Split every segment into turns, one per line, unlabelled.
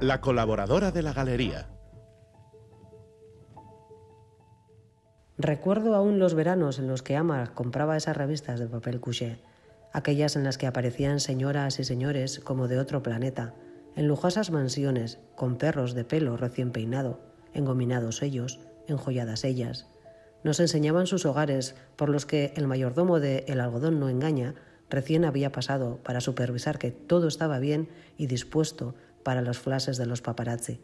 La colaboradora de la galería.
Recuerdo aún los veranos en los que Ama compraba esas revistas de papel couché, aquellas en las que aparecían señoras y señores como de otro planeta, en lujosas mansiones, con perros de pelo recién peinado, engominados ellos, enjolladas ellas. Nos enseñaban sus hogares, por los que el mayordomo de El algodón no engaña recién había pasado para supervisar que todo estaba bien y dispuesto para los flashes de los paparazzi.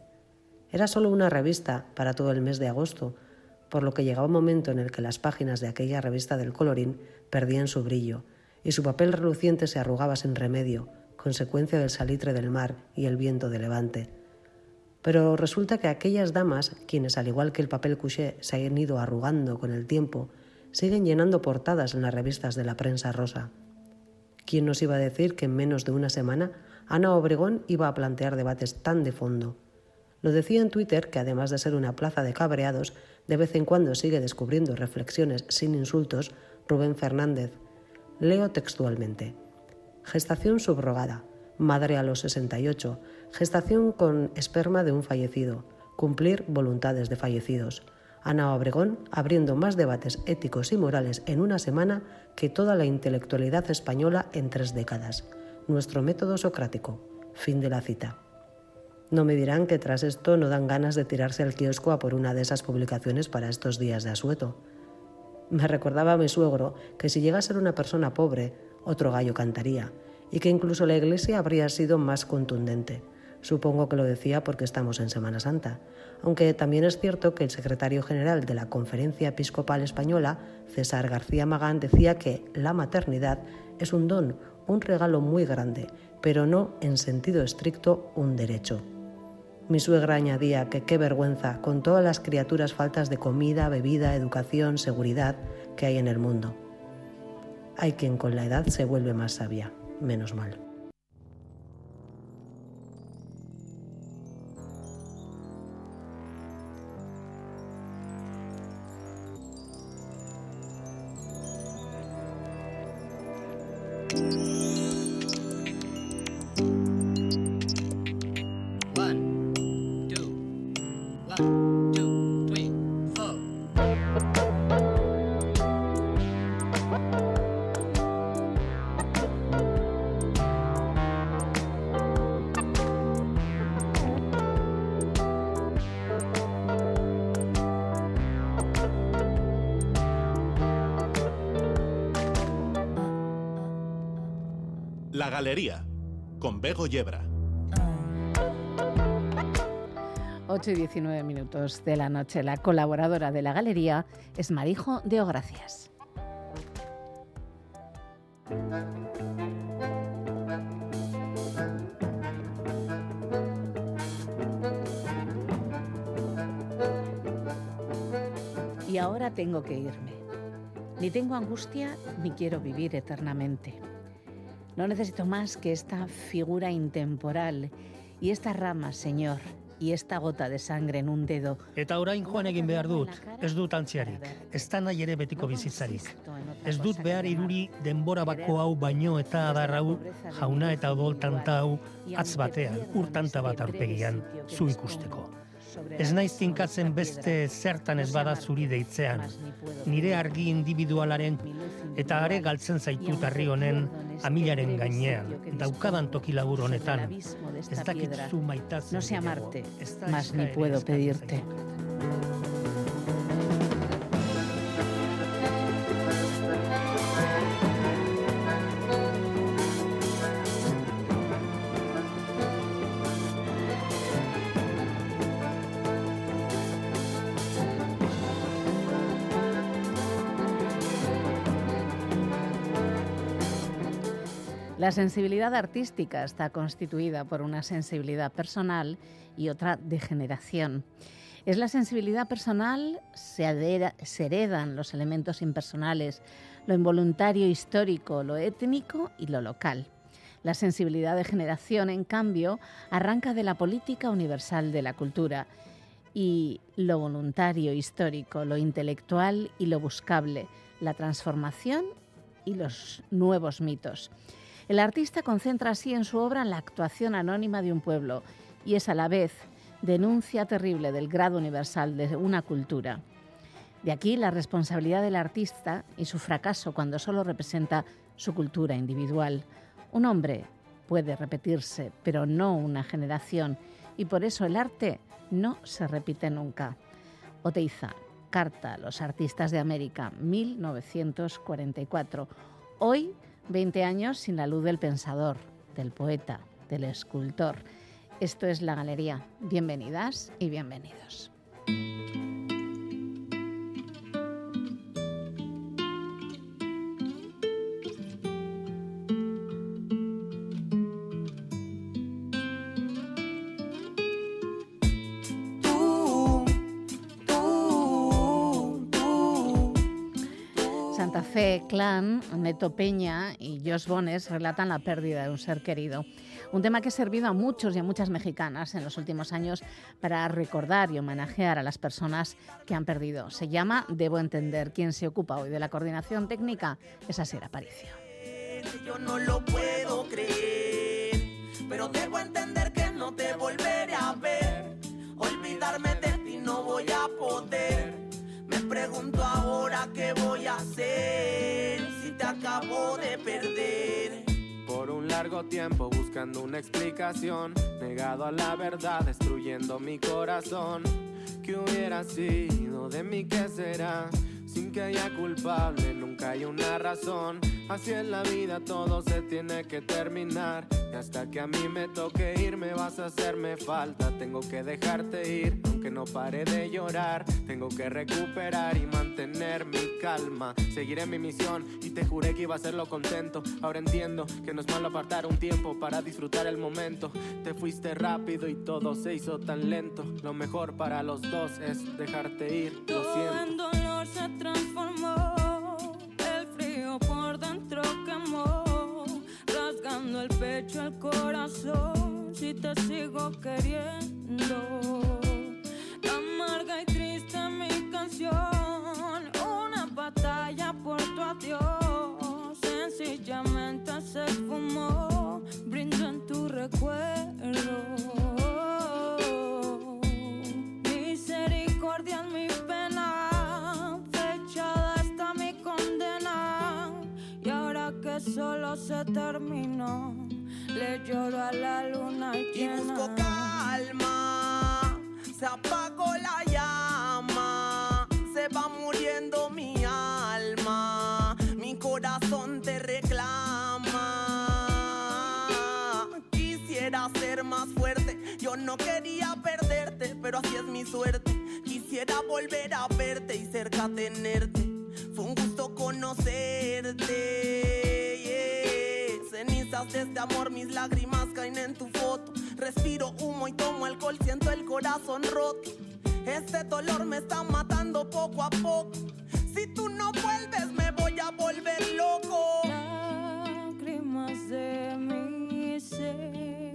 Era solo una revista para todo el mes de agosto, por lo que llegaba un momento en el que las páginas de aquella revista del colorín perdían su brillo y su papel reluciente se arrugaba sin remedio, consecuencia del salitre del mar y el viento de levante. Pero resulta que aquellas damas, quienes al igual que el papel couché se han ido arrugando con el tiempo, siguen llenando portadas en las revistas de la prensa rosa. ¿Quién nos iba a decir que en menos de una semana Ana Obregón iba a plantear debates tan de fondo? Lo decía en Twitter que además de ser una plaza de cabreados, de vez en cuando sigue descubriendo reflexiones sin insultos Rubén Fernández. Leo textualmente. Gestación subrogada. Madre a los 68. Gestación con esperma de un fallecido. Cumplir voluntades de fallecidos. Ana Obregón abriendo más debates éticos y morales en una semana que toda la intelectualidad española en tres décadas. Nuestro método socrático. Fin de la cita. No me dirán que tras esto no dan ganas de tirarse al kiosco a por una de esas publicaciones para estos días de asueto. Me recordaba a mi suegro que si llega a ser una persona pobre, otro gallo cantaría, y que incluso la Iglesia habría sido más contundente. Supongo que lo decía porque estamos en Semana Santa, aunque también es cierto que el secretario general de la Conferencia Episcopal Española, César García Magán, decía que la maternidad es un don, un regalo muy grande, pero no en sentido estricto un derecho. Mi suegra añadía que qué vergüenza con todas las criaturas faltas de comida, bebida, educación, seguridad que hay en el mundo. Hay quien con la edad se vuelve más sabia, menos mal.
Yebra.
8 y 19 minutos de la noche. La colaboradora de la galería es Marijo de Ogracias. Y ahora tengo que irme. Ni tengo angustia ni quiero vivir eternamente. No necesito más que esta figura intemporal y esta rama, Señor, y esta gota de sangre en un dedo.
Eta orain joan egin behar dut, ez dut antziarik, ez da nahi ere betiko bizitzarik. Ez dut behar iruri denbora bako hau baino eta adar hau, jauna eta odoltanta hau, atz batean, urtanta bat aurpegian, zu ikusteko. Ez naiz tinkatzen beste zertan ez bada zuri deitzean, nire argi individualaren eta are galtzen zaitut herri honen amilaren gainean, daukadan toki labur honetan. Ez dakit zu maitatzen.
No sé amarte, más ni puedo pedirte. La sensibilidad artística está constituida por una sensibilidad personal y otra de generación. Es la sensibilidad personal, se, se heredan los elementos impersonales, lo involuntario histórico, lo étnico y lo local. La sensibilidad de generación, en cambio, arranca de la política universal de la cultura y lo voluntario histórico, lo intelectual y lo buscable, la transformación y los nuevos mitos. El artista concentra así en su obra la actuación anónima de un pueblo y es a la vez denuncia terrible del grado universal de una cultura. De aquí la responsabilidad del artista y su fracaso cuando solo representa su cultura individual. Un hombre puede repetirse, pero no una generación, y por eso el arte no se repite nunca. Oteiza, Carta los Artistas de América, 1944. Hoy, 20 años sin la luz del pensador, del poeta, del escultor. Esto es La Galería. Bienvenidas y bienvenidos. Clan, Neto Peña y Josh Bones relatan la pérdida de un ser querido. Un tema que ha servido a muchos y a muchas mexicanas en los últimos años para recordar y homenajear a las personas que han perdido. Se llama Debo Entender. Quien se ocupa hoy de la coordinación técnica es Asier Aparicio.
Yo no lo puedo creer, pero debo entender que no te volveré a ver. Olvidarme de ti no voy a poder. Me pregunto ahora qué voy a hacer si te acabo de perder.
Por un largo tiempo buscando una explicación, negado a la verdad, destruyendo mi corazón. ¿Qué hubiera sido de mí? ¿Qué será? Sin que haya culpable, nunca hay una razón. Así en la vida todo se tiene que terminar. Y hasta que a mí me toque ir, me vas a hacerme falta. Tengo que dejarte ir, aunque no pare de llorar. Tengo que recuperar y mantener mi calma. Seguiré mi misión y te juré que iba a hacerlo contento. Ahora entiendo que no es malo apartar un tiempo para disfrutar el momento. Te fuiste rápido y todo se hizo tan lento. Lo mejor para los dos es dejarte ir. Lo siento.
Dolor se transformó, el frío por dentro quemó, rasgando el pecho, el corazón, si te sigo queriendo. Amarga y triste mi canción, una batalla por tu adiós, sencillamente se esfumó, brindo en tu recuerdo. Solo se terminó, le lloro a la luna
Y busco calma, se apagó la llama, se va muriendo mi alma, mi corazón te reclama. Quisiera ser más fuerte, yo no quería perderte, pero así es mi suerte. Quisiera volver a verte y cerca tenerte. Fue un gusto conocerte. Yeah. Cenizas de este amor, mis lágrimas caen en tu foto. Respiro humo y tomo alcohol, siento el corazón roto. Este dolor me está matando poco a poco. Si tú no vuelves, me voy a volver loco.
lágrimas de mi ser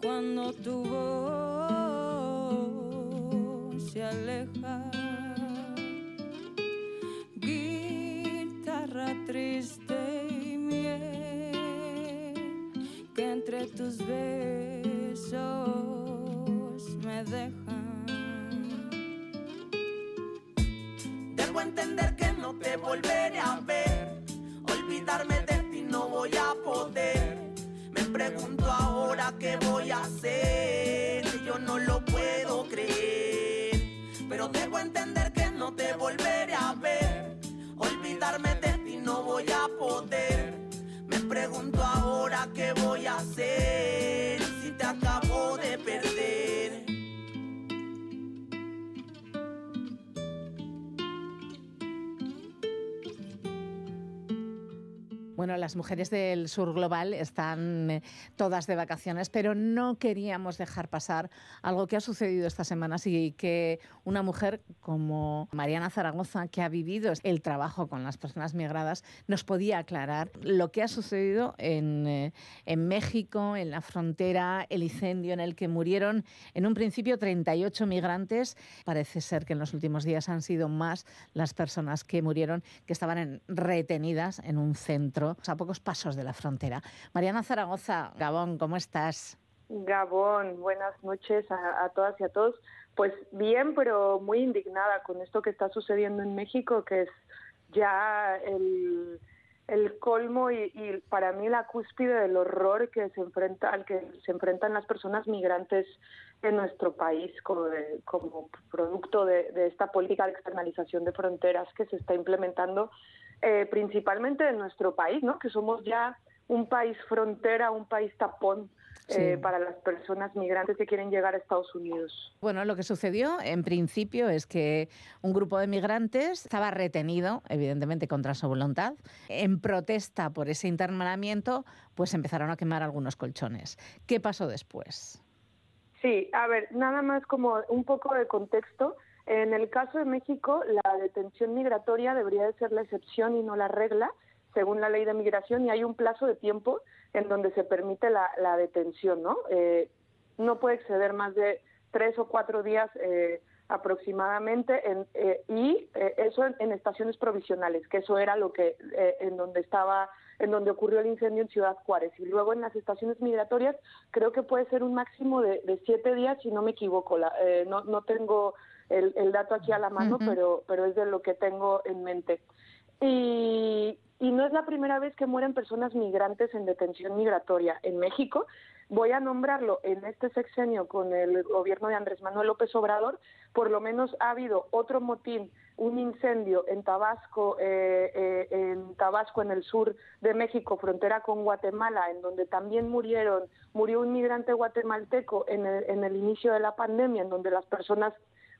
cuando tu voz se aleja. Guitarra triste que entre tus besos me dejan.
Debo entender que no te volveré a ver. Olvidarme de ti no voy a poder. Me pregunto ahora qué voy a hacer. Yo no lo puedo creer. Pero debo entender que no te volveré a ver. Pregunto ahora qué voy a hacer.
Bueno, las mujeres del sur global están eh, todas de vacaciones, pero no queríamos dejar pasar algo que ha sucedido estas semanas y que una mujer como Mariana Zaragoza, que ha vivido el trabajo con las personas migradas, nos podía aclarar lo que ha sucedido en, eh, México, en la frontera, el incendio en el que murieron en un principio 38 migrantes. Parece ser que en los últimos días han sido más las personas que murieron, que estaban en- retenidas en un centro a pocos pasos de la frontera. Mariana Zaragoza, Gabón, ¿cómo estás?
Gabón, buenas noches a, todas y a todos. Pues bien, pero muy indignada con esto que está sucediendo en México, que es ya el, colmo y, para mí la cúspide del horror que se enfrenta al que se enfrentan las personas migrantes en nuestro país como, como producto de, esta política de externalización de fronteras que se está implementando eh, principalmente en nuestro país, ¿no? Que somos ya un país frontera, un país tapón eh, para las personas migrantes que quieren llegar a Estados Unidos.
Bueno, lo que sucedió en principio es que un grupo de migrantes estaba retenido, evidentemente contra su voluntad, en protesta por ese internamiento, pues empezaron a quemar algunos colchones. ¿Qué pasó después?
Sí, a ver, nada más como un poco de contexto. En el caso de México, la detención migratoria debería de ser la excepción y no la regla, según la ley de migración, y hay un plazo de tiempo en donde se permite la, detención, ¿no? Eh, no puede exceder más de tres o cuatro días eh, aproximadamente en, eh, y eso en, estaciones provisionales, que eso era lo que en donde estaba en donde ocurrió el incendio en Ciudad Juárez. Y luego en las estaciones migratorias creo que puede ser un máximo de, siete días, si no me equivoco. La, no, no tengo el, el, dato aquí a la mano, pero, pero es de lo que tengo en mente. Y, y no es la primera vez que mueren personas migrantes en detención migratoria en México. Voy a nombrarlo en este sexenio con el gobierno de Andrés Manuel López Obrador. Por lo menos ha habido otro motín, un incendio en Tabasco, eh, eh, en Tabasco, en el sur de México, frontera con Guatemala, en donde también murieron, murió un migrante guatemalteco en el, en el inicio de la pandemia, en donde las personas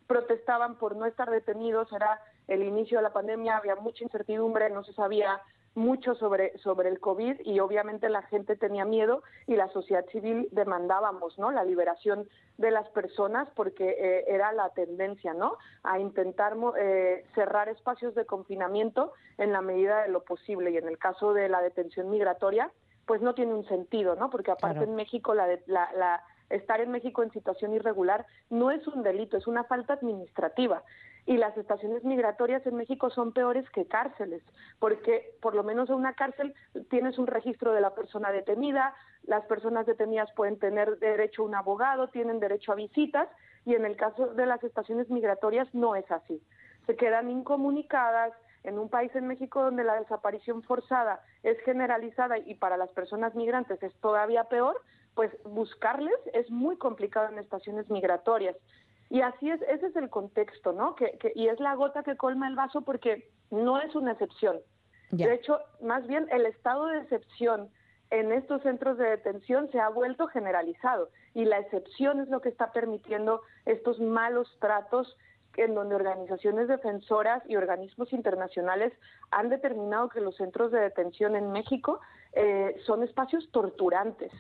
protestaban por no estar detenidos, era el inicio de la pandemia, había mucha incertidumbre, no se sabía mucho sobre, sobre el COVID y obviamente la gente tenía miedo y la sociedad civil demandábamos ¿no? la liberación de las personas porque eh, era la tendencia ¿no? a intentar eh, cerrar espacios de confinamiento en la medida de lo posible y en el caso de la detención migratoria pues no tiene un sentido, ¿no? Porque aparte en México la, la, la estar en México en situación irregular no es un delito, es una falta administrativa. Y las estaciones migratorias en México son peores que cárceles, porque por lo menos en una cárcel tienes un registro de la persona detenida, las personas detenidas pueden tener derecho a un abogado, tienen derecho a visitas, y en el caso de las estaciones migratorias no es así. Se quedan incomunicadas, en un país en México donde la desaparición forzada es generalizada y para las personas migrantes es todavía peor, pues buscarles es muy complicado en estaciones migratorias. Y así es, ese es el contexto, ¿no? Que, y es la gota que colma el vaso porque no es una excepción. De hecho, más bien el estado de excepción en estos centros de detención se ha vuelto generalizado y la excepción es lo que está permitiendo estos malos tratos en donde organizaciones defensoras y organismos internacionales han determinado que los centros de detención en México eh, son espacios torturantes.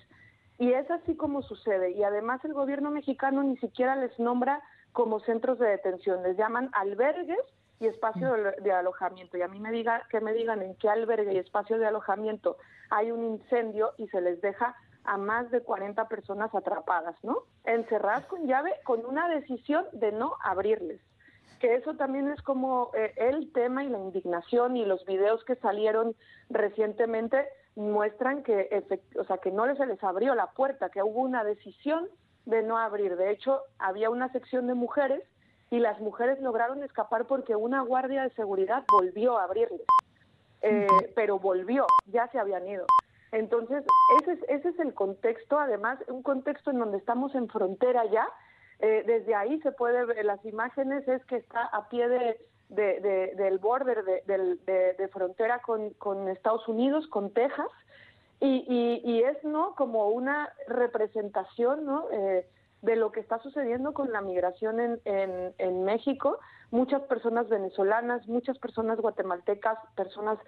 Y es así como sucede. Y además el gobierno mexicano ni siquiera les nombra como centros de detención, les llaman albergues y espacio de, alojamiento. Y a mí me diga que me digan en qué albergue y espacio de alojamiento hay un incendio y se les deja a más de 40 personas atrapadas, ¿no? Encerradas con llave con una decisión de no abrirles. Que eso también es como eh, el tema y la indignación y los videos que salieron recientemente muestran que, o sea, que no se les abrió la puerta, que hubo una decisión de no abrir. De hecho, había una sección de mujeres y las mujeres lograron escapar porque una guardia de seguridad volvió a abrirles. Eh, pero volvió, ya se habían ido. Entonces, ese es, ese es el contexto, además, un contexto en donde estamos en frontera ya. Eh, desde ahí se puede ver, las imágenes es que está a pie de, del border de, frontera con, Estados Unidos, con Texas, y, es no como una representación ¿no? Eh, de lo que está sucediendo con la migración en, en, México. Muchas personas venezolanas, muchas personas guatemaltecas, personas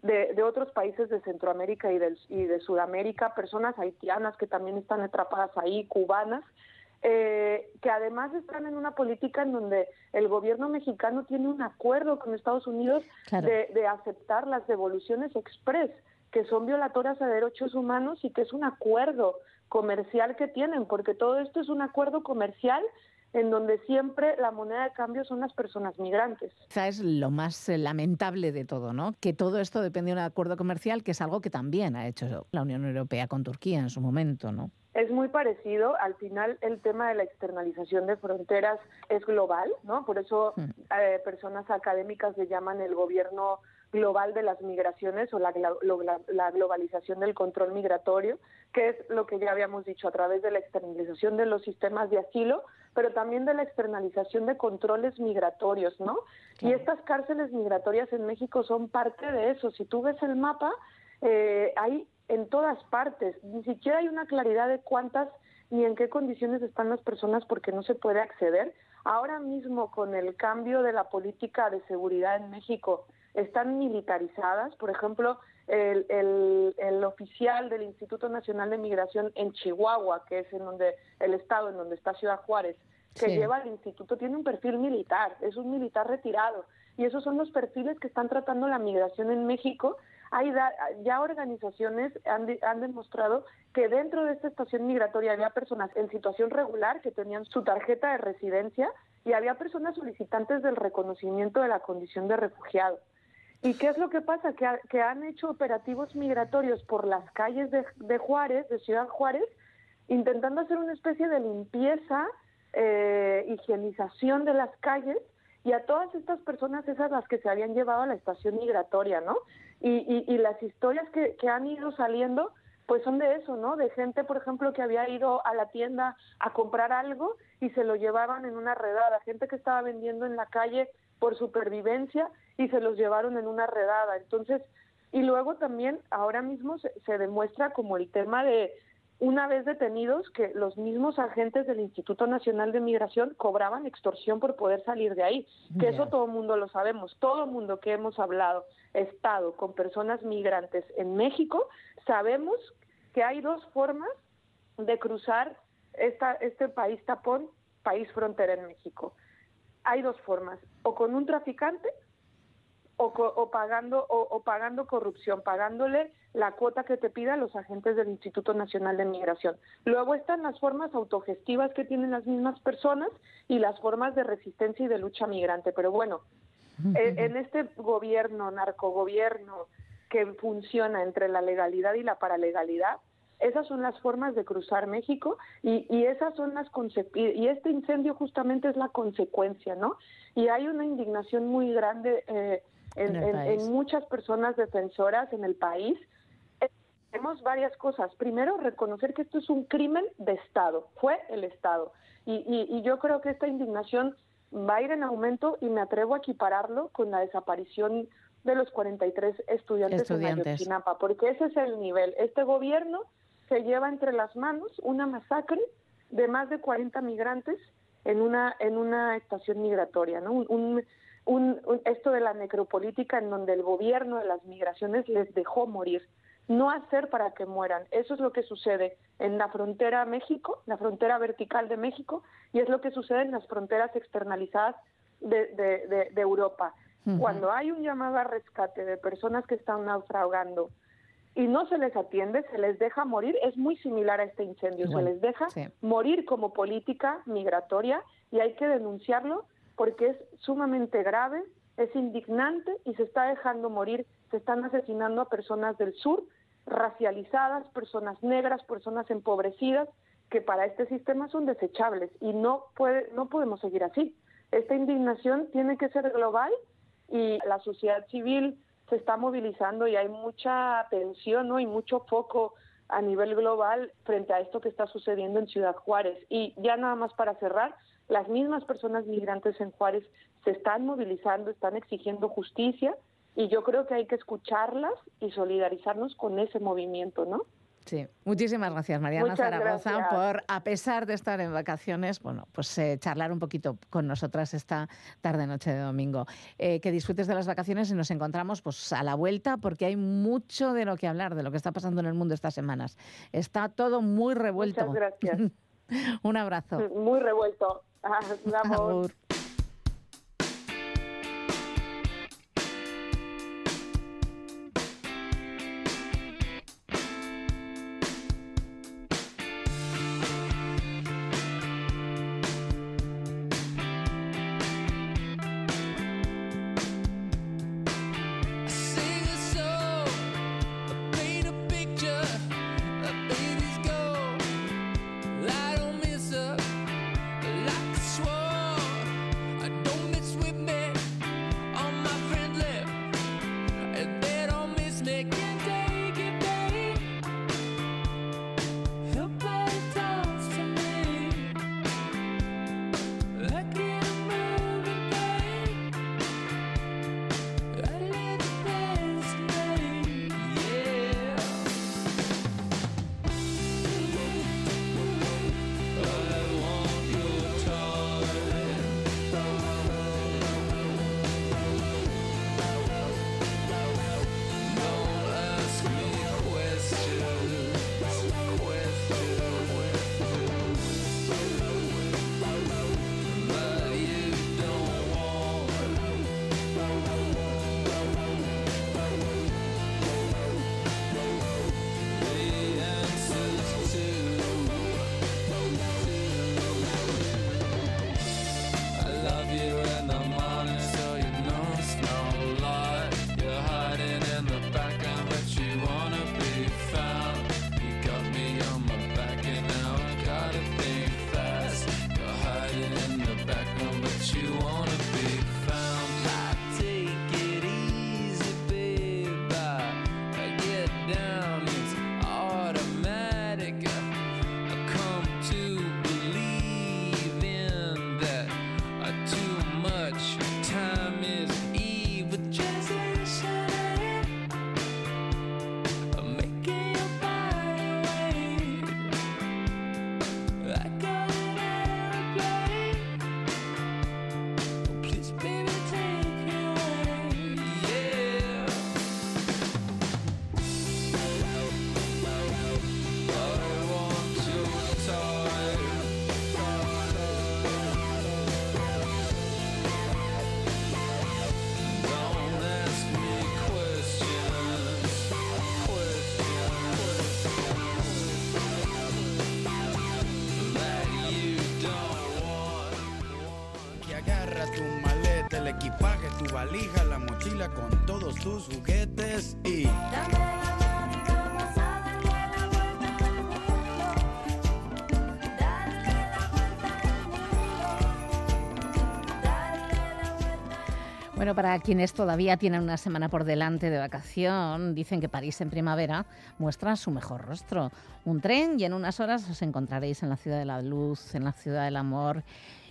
de, de, otros países de Centroamérica y, y de Sudamérica, personas haitianas que también están atrapadas ahí, cubanas, eh, que además están en una política en donde el gobierno mexicano tiene un acuerdo con Estados Unidos de, aceptar las devoluciones express, que son violatorias a derechos humanos y que es un acuerdo comercial que tienen, porque todo esto es un acuerdo comercial en donde siempre la moneda de cambio son las personas migrantes.
Quizá es lo más eh, lamentable de todo, ¿no? Que todo esto depende de un acuerdo comercial, que es algo que también ha hecho la Unión Europea con Turquía en su momento, ¿no?
Es muy parecido. Al final, el tema de la externalización de fronteras es global, ¿no? Por eso eh, personas académicas le llaman el gobierno global de las migraciones o la, la, globalización del control migratorio, que es lo que ya habíamos dicho a través de la externalización de los sistemas de asilo, pero también de la externalización de controles migratorios, ¿no? Y estas cárceles migratorias en México son parte de eso. Si tú ves el mapa, eh, hay en todas partes, ni siquiera hay una claridad de cuántas ni en qué condiciones están las personas porque no se puede acceder. Ahora mismo con el cambio de la política de seguridad en México, están militarizadas. Por ejemplo, el, el, oficial del Instituto Nacional de Migración en Chihuahua, que es en donde el estado en donde está Ciudad Juárez, que lleva el instituto, tiene un perfil militar, es un militar retirado. Y esos son los perfiles que están tratando la migración en México. Hay ya organizaciones han, han demostrado que dentro de esta estación migratoria había personas en situación regular que tenían su tarjeta de residencia y había personas solicitantes del reconocimiento de la condición de refugiado. ¿Y qué es lo que pasa? Que, han hecho operativos migratorios por las calles de, Juárez, de Ciudad Juárez, intentando hacer una especie de limpieza, eh, higienización de las calles, y a todas estas personas, esas las que se habían llevado a la estación migratoria, ¿no? Y, y, las historias que, que han ido saliendo, pues son de eso, ¿no? De gente, por ejemplo, que había ido a la tienda a comprar algo y se lo llevaban en una redada, gente que estaba vendiendo en la calle por supervivencia y se los llevaron en una redada. Entonces, y luego también ahora mismo se, demuestra como el tema de una vez detenidos que los mismos agentes del Instituto Nacional de Migración cobraban extorsión por poder salir de ahí, que eso todo el mundo lo sabemos, todo el mundo que hemos hablado, estado con personas migrantes en México, sabemos que hay dos formas de cruzar esta, este país tapón, país frontera en México. Hay dos formas, o con un traficante o, pagando o, pagando corrupción, pagándole la cuota que te pidan los agentes del Instituto Nacional de Migración. Luego están las formas autogestivas que tienen las mismas personas y las formas de resistencia y de lucha migrante. Pero bueno, en, en este gobierno, narcogobierno, que funciona entre la legalidad y la paralegalidad, esas son las formas de cruzar México y, y esas son las y este incendio justamente es la consecuencia, ¿no? Y hay una indignación muy grande eh, en, muchas personas defensoras en el país. Tenemos varias cosas. Primero, reconocer que esto es un crimen de Estado, fue el Estado. Y, y, yo creo que esta indignación va a ir en aumento y me atrevo a equipararlo con la desaparición de los 43 estudiantes, estudiantes. en Ayotzinapa, porque ese es el nivel. Este gobierno se lleva entre las manos una masacre de más de 40 migrantes en una en una estación migratoria, ¿no? Un, esto de la necropolítica en donde el gobierno de las migraciones les dejó morir, no hacer para que mueran. Eso es lo que sucede en la frontera México, la frontera vertical de México, y es lo que sucede en las fronteras externalizadas de, Europa. Cuando hay un llamado a rescate de personas que están naufragando y no se les atiende, se les deja morir, es muy similar a este incendio, se les deja morir como política migratoria y hay que denunciarlo porque es sumamente grave, es indignante y se está dejando morir, se están asesinando a personas del sur, racializadas, personas negras, personas empobrecidas, que para este sistema son desechables y no puede no podemos seguir así. Esta indignación tiene que ser global y la sociedad civil, se está movilizando y hay mucha atención ¿no? y mucho foco a nivel global frente a esto que está sucediendo en Ciudad Juárez. Y ya nada más para cerrar, las mismas personas migrantes en Juárez se están movilizando, están exigiendo justicia y yo creo que hay que escucharlas y solidarizarnos con ese movimiento, ¿no?
Sí, muchísimas gracias Mariana Zaragoza por, a pesar de estar en vacaciones, bueno, pues eh, charlar un poquito con nosotras esta tarde noche de domingo. Eh, que disfrutes de las vacaciones y nos encontramos pues a la vuelta porque hay mucho de lo que hablar, de lo que está pasando en el mundo estas semanas. Está todo muy revuelto.
Muchas gracias.
un abrazo.
Muy revuelto. Ah,
valija, tus juguetes y...
Bueno, para quienes todavía tienen una semana por delante de vacación, dicen que París en primavera muestra su mejor rostro. Un tren y en unas horas os encontraréis en la ciudad de la luz, en la ciudad del amor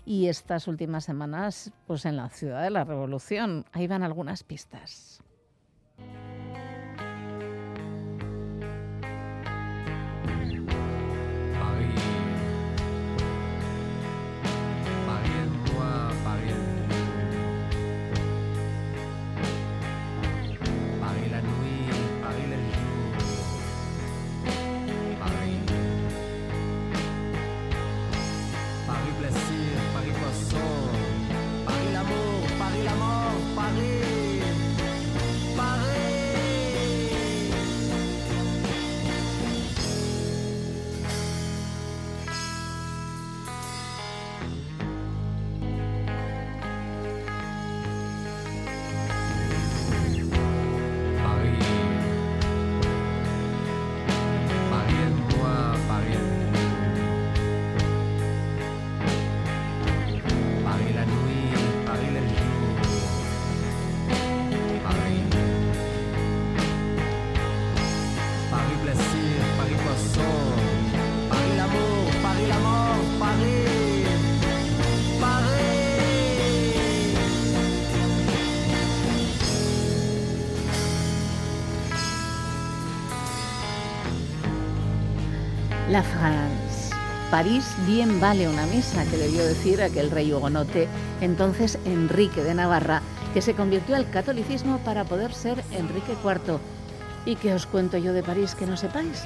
y estas últimas semanas pues en la ciudad de la revolución. Ahí van algunas pistas. París bien vale una misa, que debió decir aquel rey hugonote, entonces Enrique de Navarra, que se convirtió al catolicismo para poder ser Enrique IV. ¿Y qué os cuento yo de París que no sepáis?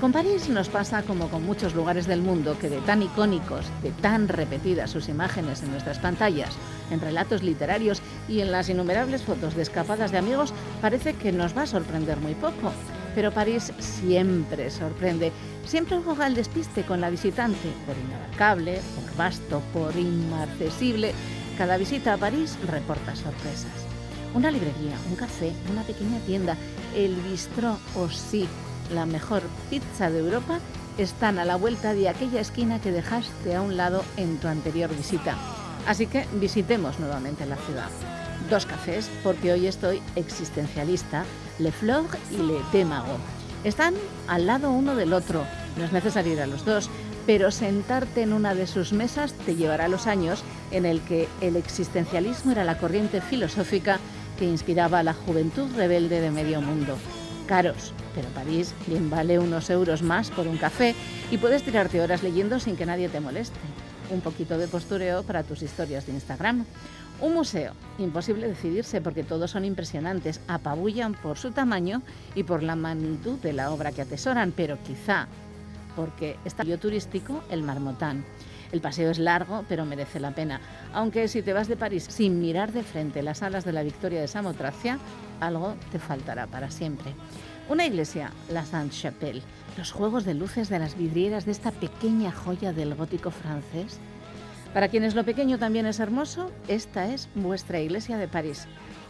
Con París nos pasa como con muchos lugares del mundo que de tan icónicos, de tan repetidas sus imágenes en nuestras pantallas, en relatos literarios y en las innumerables fotos de escapadas de amigos, parece que nos va a sorprender muy poco. Pero París siempre sorprende, siempre juega al despiste con la visitante, por inabarcable, por vasto, por inaccesible. Cada visita a París reporta sorpresas. Una librería, un café, una pequeña tienda, el bistró o sí, la mejor pizza de Europa están a la vuelta de aquella esquina que dejaste a un lado en tu anterior visita. Así que visitemos nuevamente la ciudad. Dos cafés, porque hoy estoy existencialista le Fleur y Le Témago. Están al lado uno del otro, no es necesario ir a los dos, pero sentarte en una de sus mesas te llevará los años en el que el existencialismo era la corriente filosófica que inspiraba a la juventud rebelde de medio mundo. Caros, pero París bien vale unos euros más por un café y puedes tirarte horas leyendo sin que nadie te moleste. Un poquito de postureo para tus historias de Instagram. Un museo, imposible decidirse porque todos son impresionantes, apabullan por su tamaño y por la magnitud de la obra que atesoran, pero quizá porque está turístico, el Marmotán. El paseo es largo, pero merece la pena. Aunque si te vas de París sin mirar de frente las alas de la Victoria de Samotracia, algo te faltará para siempre. Una iglesia, la Sainte-Chapelle, los juegos de luces de las vidrieras de esta pequeña joya del gótico francés, para quienes lo pequeño también es hermoso, esta es vuestra iglesia de París.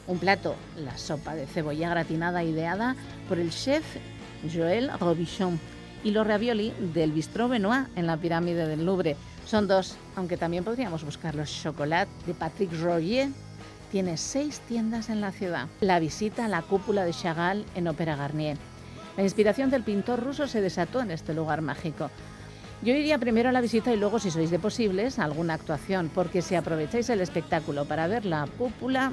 Un plato, la sopa de cebolla gratinada ideada por el chef Joël Robichon y los ravioli del Bistrot Benoit en la pirámide del Louvre. Son dos, aunque también podríamos buscar los chocolate de Patrick Royer. Tiene seis tiendas en la ciudad. La visita a la cúpula de Chagall en Ópera Garnier. La inspiración del pintor ruso se desató en este lugar mágico. Yo iría primero a la visita y luego, si sois de posibles, a alguna actuación, porque si aprovecháis el espectáculo para ver la cúpula,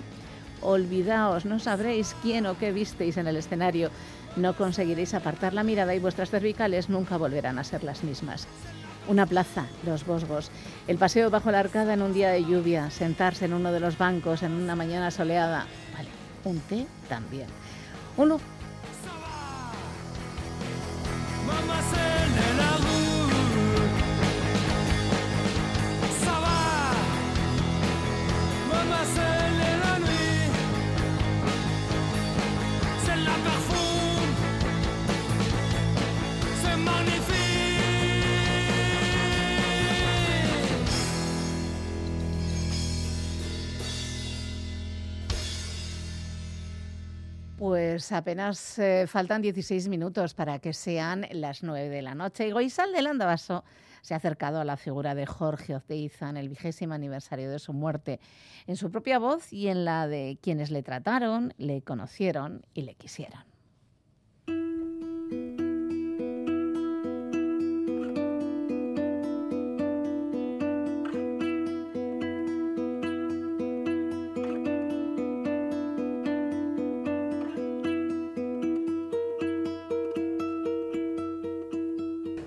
olvidaos, no sabréis quién o qué visteis en el escenario, no conseguiréis apartar la mirada y vuestras cervicales nunca volverán a ser las mismas. Una plaza, los Bosgos, el paseo bajo la arcada en un día de lluvia, sentarse en uno de los bancos en una mañana soleada, vale, un té también. Un Pues apenas eh, faltan 16 minutos para que sean las 9 de la noche. Y Goizal del Andabaso se ha acercado a la figura de Jorge Ozeiza en el vigésimo aniversario de su muerte, en su propia voz y en la de quienes le trataron, le conocieron y le quisieron.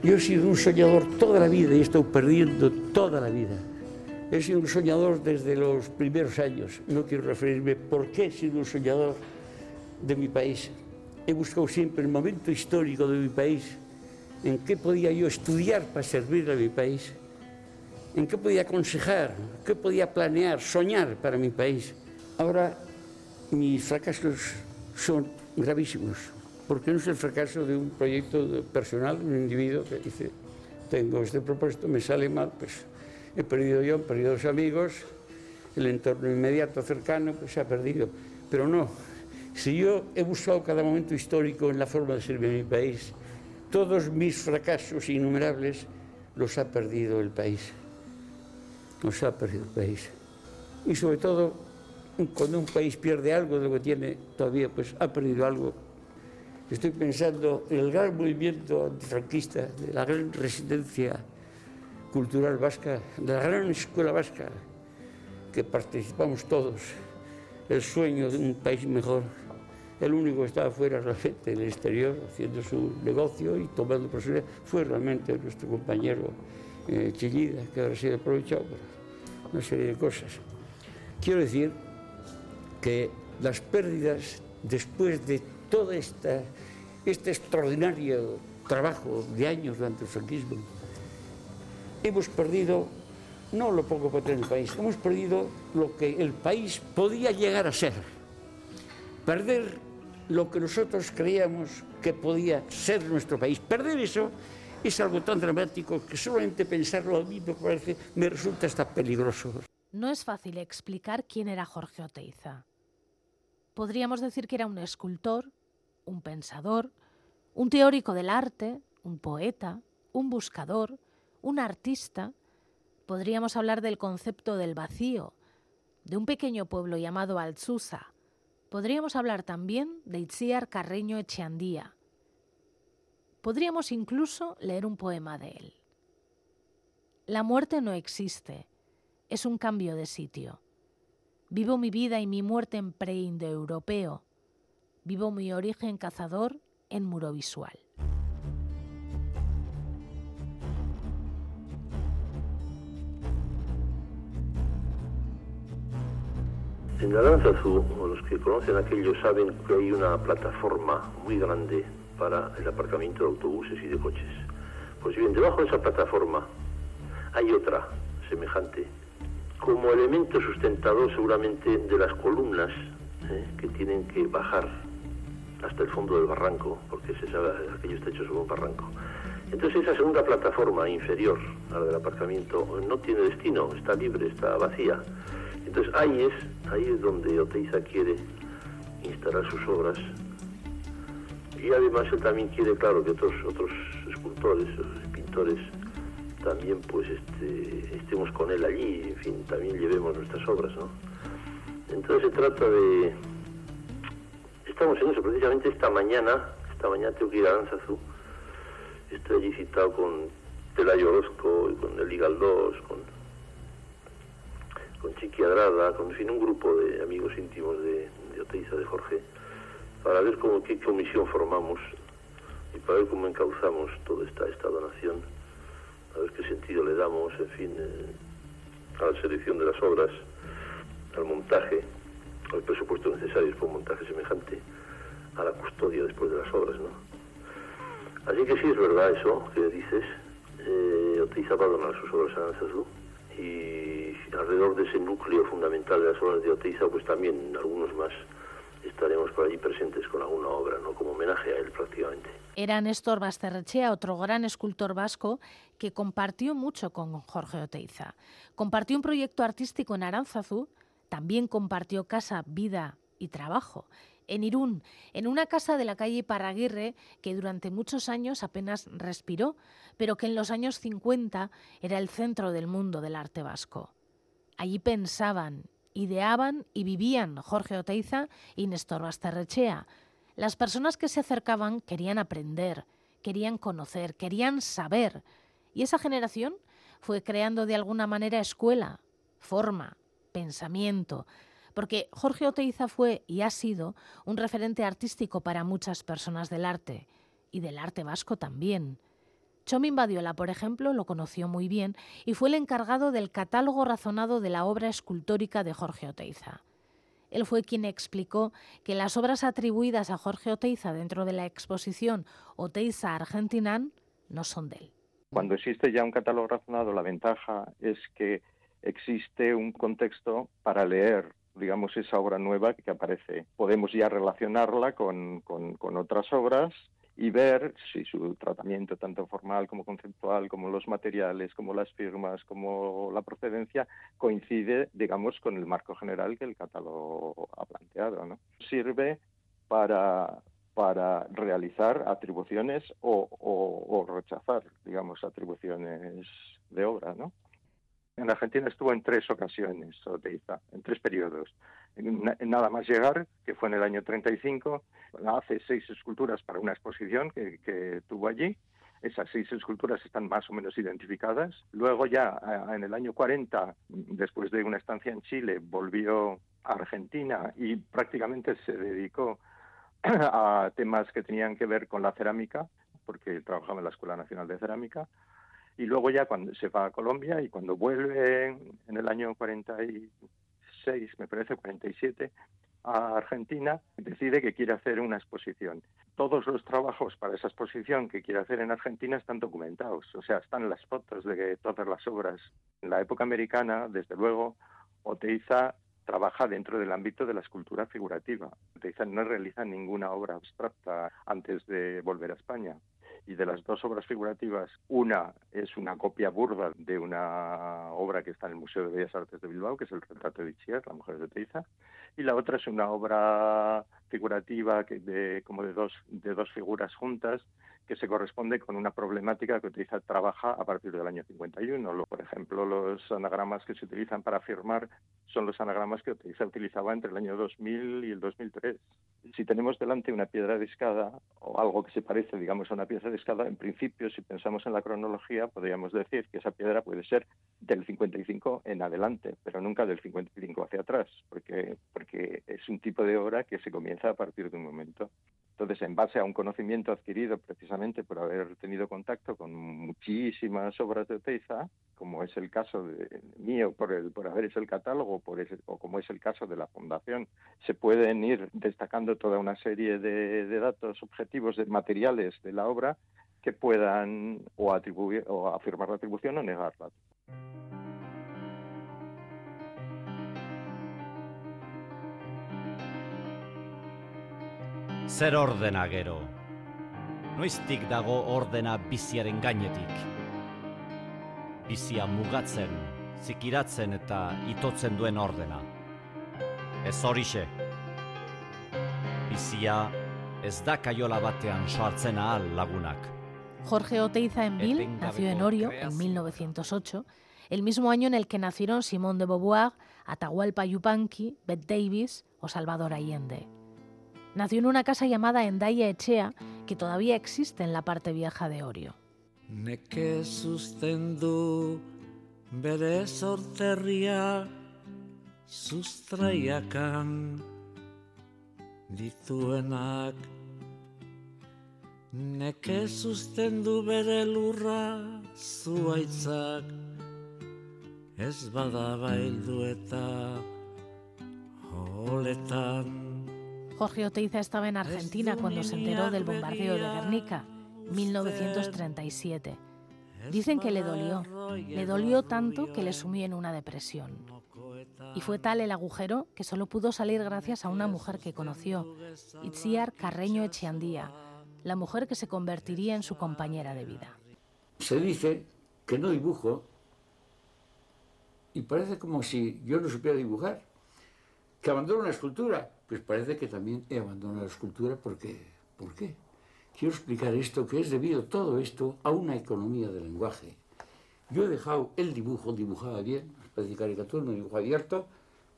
Yo he sido un soñador toda la vida y he estado perdiendo toda la vida. He sido un soñador desde los primeros años. No quiero referirme por qué he sido un soñador de mi país. He buscado siempre el momento histórico de mi país, en qué podía yo estudiar para servir a mi país, en qué podía aconsejar, qué podía planear, soñar para mi país. Ahora mis fracasos son gravísimos porque no es el fracaso de un proyecto personal, un individuo que dice, tengo este propósito, me sale mal, pues he perdido yo, he perdido los amigos, el entorno inmediato, cercano, pues se ha perdido. Pero no, si yo he buscado cada momento histórico en la forma de servir a mi país, todos mis fracasos innumerables los ha perdido el país. Los ha perdido el país. Y sobre todo, cuando un país pierde algo de lo que tiene todavía, pues ha perdido algo Estoy pensando en el gran movimiento antifranquista, de la gran residencia cultural vasca, de la gran escuela vasca, que participamos todos, el sueño de un país mejor. El único que estaba fuera realmente en el exterior, haciendo su negocio y tomando posibilidades, fue realmente nuestro compañero eh, Chillida, que ahora ha aprovechado para una serie de cosas. Quiero decir que las pérdidas después de toda esta este extraordinario trabajo de años durante el franquismo, hemos perdido no lo poco que tiene el país, hemos perdido lo que el país podía llegar a ser. Perder lo que nosotros creíamos que podía ser nuestro país. Perder eso es algo tan dramático que solamente pensarlo a mí me parece, me resulta hasta peligroso.
No es fácil explicar quién era Jorge Oteiza. Podríamos decir que era un escultor, un pensador, un teórico del arte, un poeta, un buscador, un artista. Podríamos hablar del concepto del vacío, de un pequeño pueblo llamado Altsusa. Podríamos hablar también de Itziar Carreño Echeandía. Podríamos incluso leer un poema de él. La muerte no existe, es un cambio de sitio. Vivo mi vida y mi muerte en pre-indoeuropeo, Vivo mi origen cazador en muro visual.
En Aranzazu, los que conocen aquello saben que hay una plataforma muy grande para el aparcamiento de autobuses y de coches. Pues bien, debajo de esa plataforma hay otra semejante, como elemento sustentador seguramente de las columnas eh, que tienen que bajar hasta el fondo del barranco, porque se sabe, aquello está hecho sobre un barranco. Entonces esa segunda plataforma inferior a la del aparcamiento no tiene destino, está libre, está vacía. Entonces ahí es, ahí es donde Oteiza quiere instalar sus obras. Y además él también quiere, claro, que otros, otros escultores, pintores, también pues este, estemos con él allí, en fin, también llevemos nuestras obras, ¿no? Entonces se trata de, estamos en eso precisamente esta mañana. Esta mañana tengo que ir a Aranzazú. Estoy allí citado con Pelayo Orozco y con Eli Galdós, con, con Chiqui Adrada, con fin, un grupo de amigos íntimos de, de Oteiza de Jorge, para ver cómo, qué comisión formamos y para ver cómo encauzamos toda esta, esta donación, a ver qué sentido le damos, en fin, eh, a la selección de las obras, al montaje el presupuesto necesario para un montaje semejante a la custodia después de las obras, ¿no? Así que sí es verdad eso que dices. Eh, Oteiza va a donar sus obras a Aranzazú y alrededor de ese núcleo fundamental de las obras de Oteiza, pues también algunos más estaremos por allí presentes con alguna obra, ¿no? Como homenaje a él prácticamente.
Era Néstor Basterrechea, otro gran escultor vasco que compartió mucho con Jorge Oteiza. Compartió un proyecto artístico en Aranzazú también compartió casa, vida y trabajo en Irún, en una casa de la calle Parraguirre que durante muchos años apenas respiró, pero que en los años 50 era el centro del mundo del arte vasco. Allí pensaban, ideaban y vivían Jorge Oteiza y Néstor Basterrechea. Las personas que se acercaban querían aprender, querían conocer, querían saber. Y esa generación fue creando de alguna manera escuela, forma, pensamiento, porque Jorge Oteiza fue y ha sido un referente artístico para muchas personas del arte, y del arte vasco también. Chomin Badiola, por ejemplo, lo conoció muy bien y fue el encargado del catálogo razonado de la obra escultórica de Jorge Oteiza. Él fue quien explicó que las obras atribuidas a Jorge Oteiza dentro de la exposición Oteiza Argentinan no son de él.
Cuando existe ya un catálogo razonado, la ventaja es que existe un contexto para leer digamos, esa obra nueva que aparece. Podemos ya relacionarla con, con, otras obras y ver si su tratamiento, tanto formal como conceptual, como los materiales, como las firmas, como la procedencia, coincide, digamos, con el marco general que el catálogo ha planteado. ¿no? Sirve para, para realizar atribuciones o, o, rechazar, digamos, atribuciones de obra, ¿no? En Argentina estuvo en tres ocasiones, Oteiza, en tres periodos. Nada más llegar, que fue en el año 35, hace seis esculturas para una exposición que, tuvo allí. Esas seis esculturas están más o menos identificadas. Luego ya en el año 40, después de una estancia en Chile, volvió a Argentina y prácticamente se dedicó a temas que tenían que ver con la cerámica, porque trabajaba en la Escuela Nacional de Cerámica y luego ya cuando se va a Colombia y cuando vuelve en el año 46, me parece 47, a Argentina, decide que quiere hacer una exposición. Todos los trabajos para esa exposición que quiere hacer en Argentina están documentados, o sea, están las fotos de todas las obras. En la época americana, desde luego, Oteiza trabaja dentro del ámbito de la escultura figurativa. Oteiza no realiza ninguna obra abstracta antes de volver a España y de las dos obras figurativas, una es una copia burda de una obra que está en el Museo de Bellas Artes de Bilbao, que es el retrato de Itziar, La mujer de Teiza, y la otra es una obra figurativa que de, como de dos, de dos figuras juntas, que se corresponde con una problemática que utiliza trabaja a partir del año 51. Por ejemplo, los anagramas que se utilizan para firmar son los anagramas que utiliza, utilizaba entre el año 2000 y el 2003. Si tenemos delante una piedra de escada o algo que se parece, digamos, a una pieza de escada, en principio, si pensamos en la cronología, podríamos decir que esa piedra puede ser del 55 en adelante, pero nunca del 55 hacia atrás, porque, porque es un tipo de obra que se comienza a partir de un momento. Entonces, en base a un conocimiento adquirido precisamente por haber tenido contacto con muchísimas obras de Oteiza, como es el caso mío por, el, por haber hecho el catálogo o como es el caso de la Fundación, se pueden ir destacando toda una serie de, de datos objetivos, de materiales de la obra que puedan o, atribuir, o afirmar la atribución o negarla.
Zer ordena gero? Noiztik dago ordena biziaren gainetik? Bizia mugatzen, zikiratzen eta itotzen duen ordena. Ez horixe. Bizia ez da kaiola batean soartzen ahal lagunak.
Jorge Oteiza en Bill nació en Orio en 1908, el mismo año en el que nacieron Simón de Beauvoir, Atahualpa Yupanqui, Bette Davis o Salvador Allende. Nació en una casa llamada Endaya Echea, que todavía existe en la parte vieja de Orio.
Neke sustendu bere sorterria sustraiakan dituenak Neke sustendu bere lurra zuaitzak ez bada baildu eta holetan
Jorge Oteiza estaba en Argentina cuando se enteró del bombardeo de Guernica, 1937. Dicen que le dolió, le dolió tanto que le sumió en una depresión. Y fue tal el agujero que solo pudo salir gracias a una mujer que conoció, Itziar Carreño Echeandía, la mujer que se convertiría en su compañera de vida.
Se dice que no dibujo y parece como si yo no supiera dibujar, que abandono una escultura, pues parece que también he abandonado la escultura porque, ¿por qué? Quiero explicar esto, que es debido todo esto a una economía del lenguaje. Yo he dejado el dibujo, dibujaba bien, especie de caricatura, un dibujo abierto,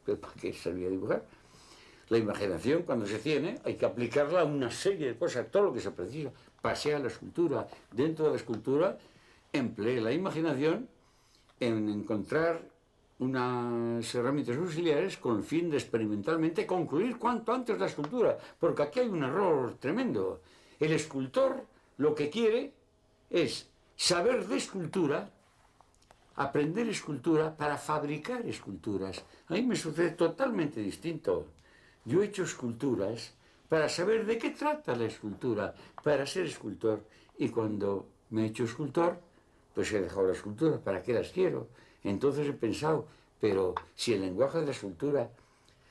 pero ¿para qué servía dibujar? La imaginación, cuando se tiene, hay que aplicarla a una serie de cosas, todo lo que se precisa. Pasea la escultura. Dentro de la escultura, emplee la imaginación en encontrar unas herramientas auxiliares con el fin de experimentalmente concluir cuanto antes la escultura, porque aquí hay un error tremendo. El escultor lo que quiere es saber de escultura, aprender escultura para fabricar esculturas. A mí me sucede totalmente distinto. Yo he hecho esculturas para saber de qué trata la escultura, para ser escultor. Y cuando me he hecho escultor, pues he dejado la escultura, ¿para qué las quiero? Entonces he pensado, pero si el lenguaje de la escultura,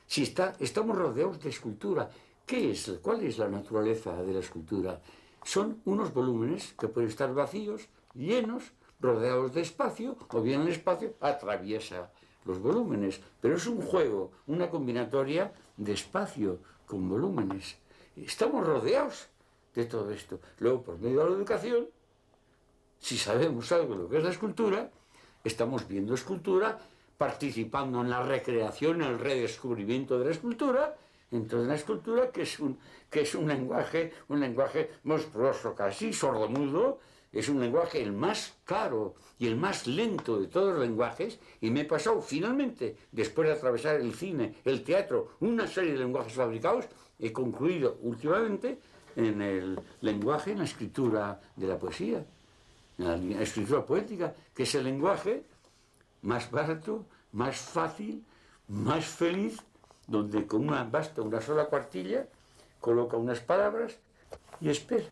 si está, estamos rodeados de escultura, ¿qué es? ¿Cuál es la naturaleza de la escultura? Son unos volúmenes que pueden estar vacíos, llenos, rodeados de espacio, o bien el espacio atraviesa los volúmenes, pero es un juego, una combinatoria de espacio con volúmenes. Estamos rodeados de todo esto. Luego, por medio de la educación, si sabemos algo de lo que es la escultura, estamos viendo escultura, participando en la recreación, en el redescubrimiento de la escultura, entonces la escultura que es un, que es un lenguaje, un lenguaje monstruoso casi, sordomudo, es un lenguaje el más caro y el más lento de todos los lenguajes. Y me he pasado finalmente, después de atravesar el cine, el teatro, una serie de lenguajes fabricados, he concluido últimamente en el lenguaje, en la escritura de la poesía, la escritura poética, que es el lenguaje más barato, más fácil, más feliz, donde con una basta una sola cuartilla, coloca unas palabras y espera.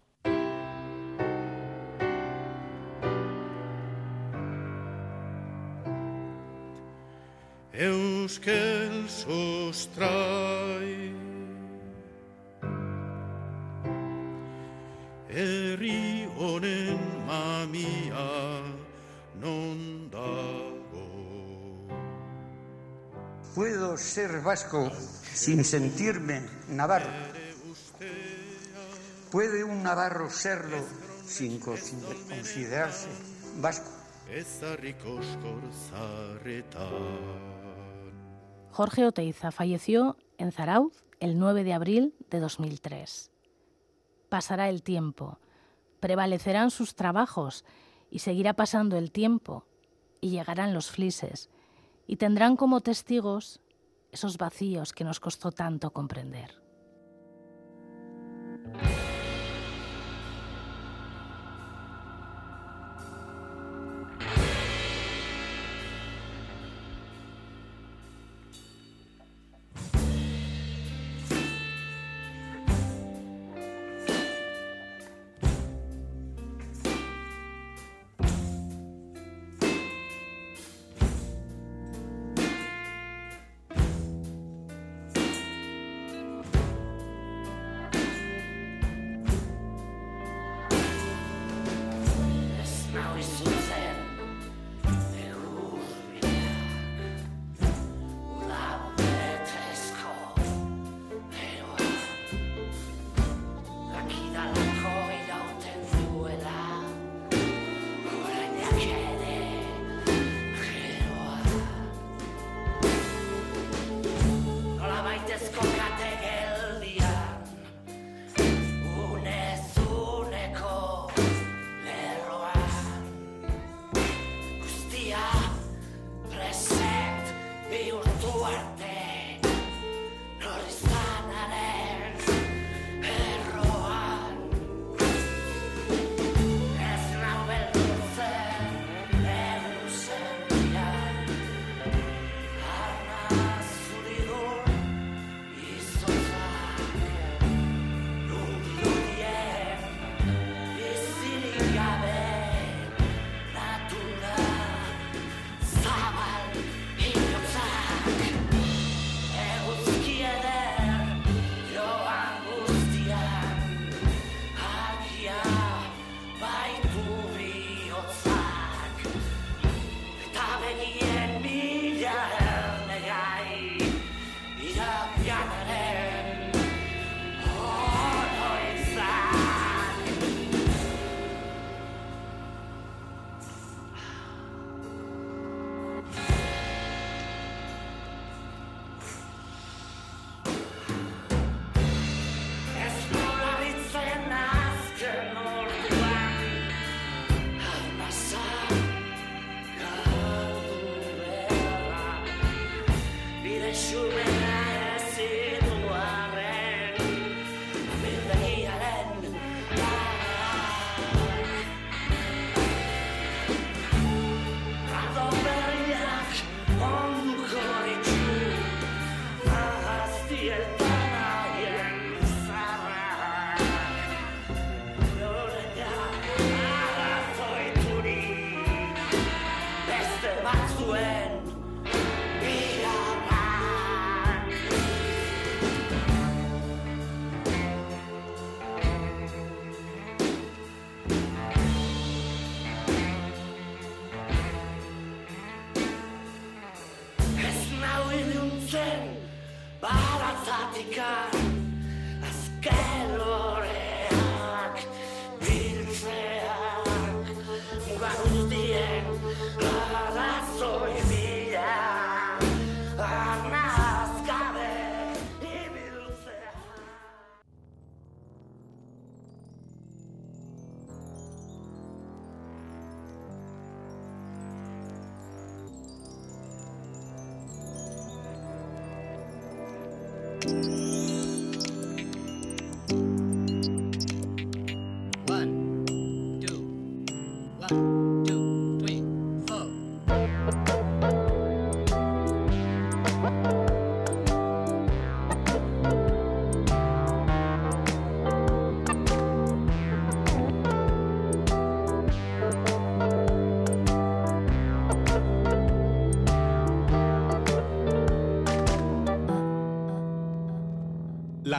Sustrai non dago
Puedo ser vasco sin sentirme navarro. ¿Puede un navarro serlo sin consider- considerarse vasco?
Jorge Oteiza falleció en Zarauz el 9 de abril de 2003. Pasará el tiempo, prevalecerán sus trabajos y seguirá pasando el tiempo y llegarán los flises y tendrán como testigos esos vacíos que nos costó tanto comprender.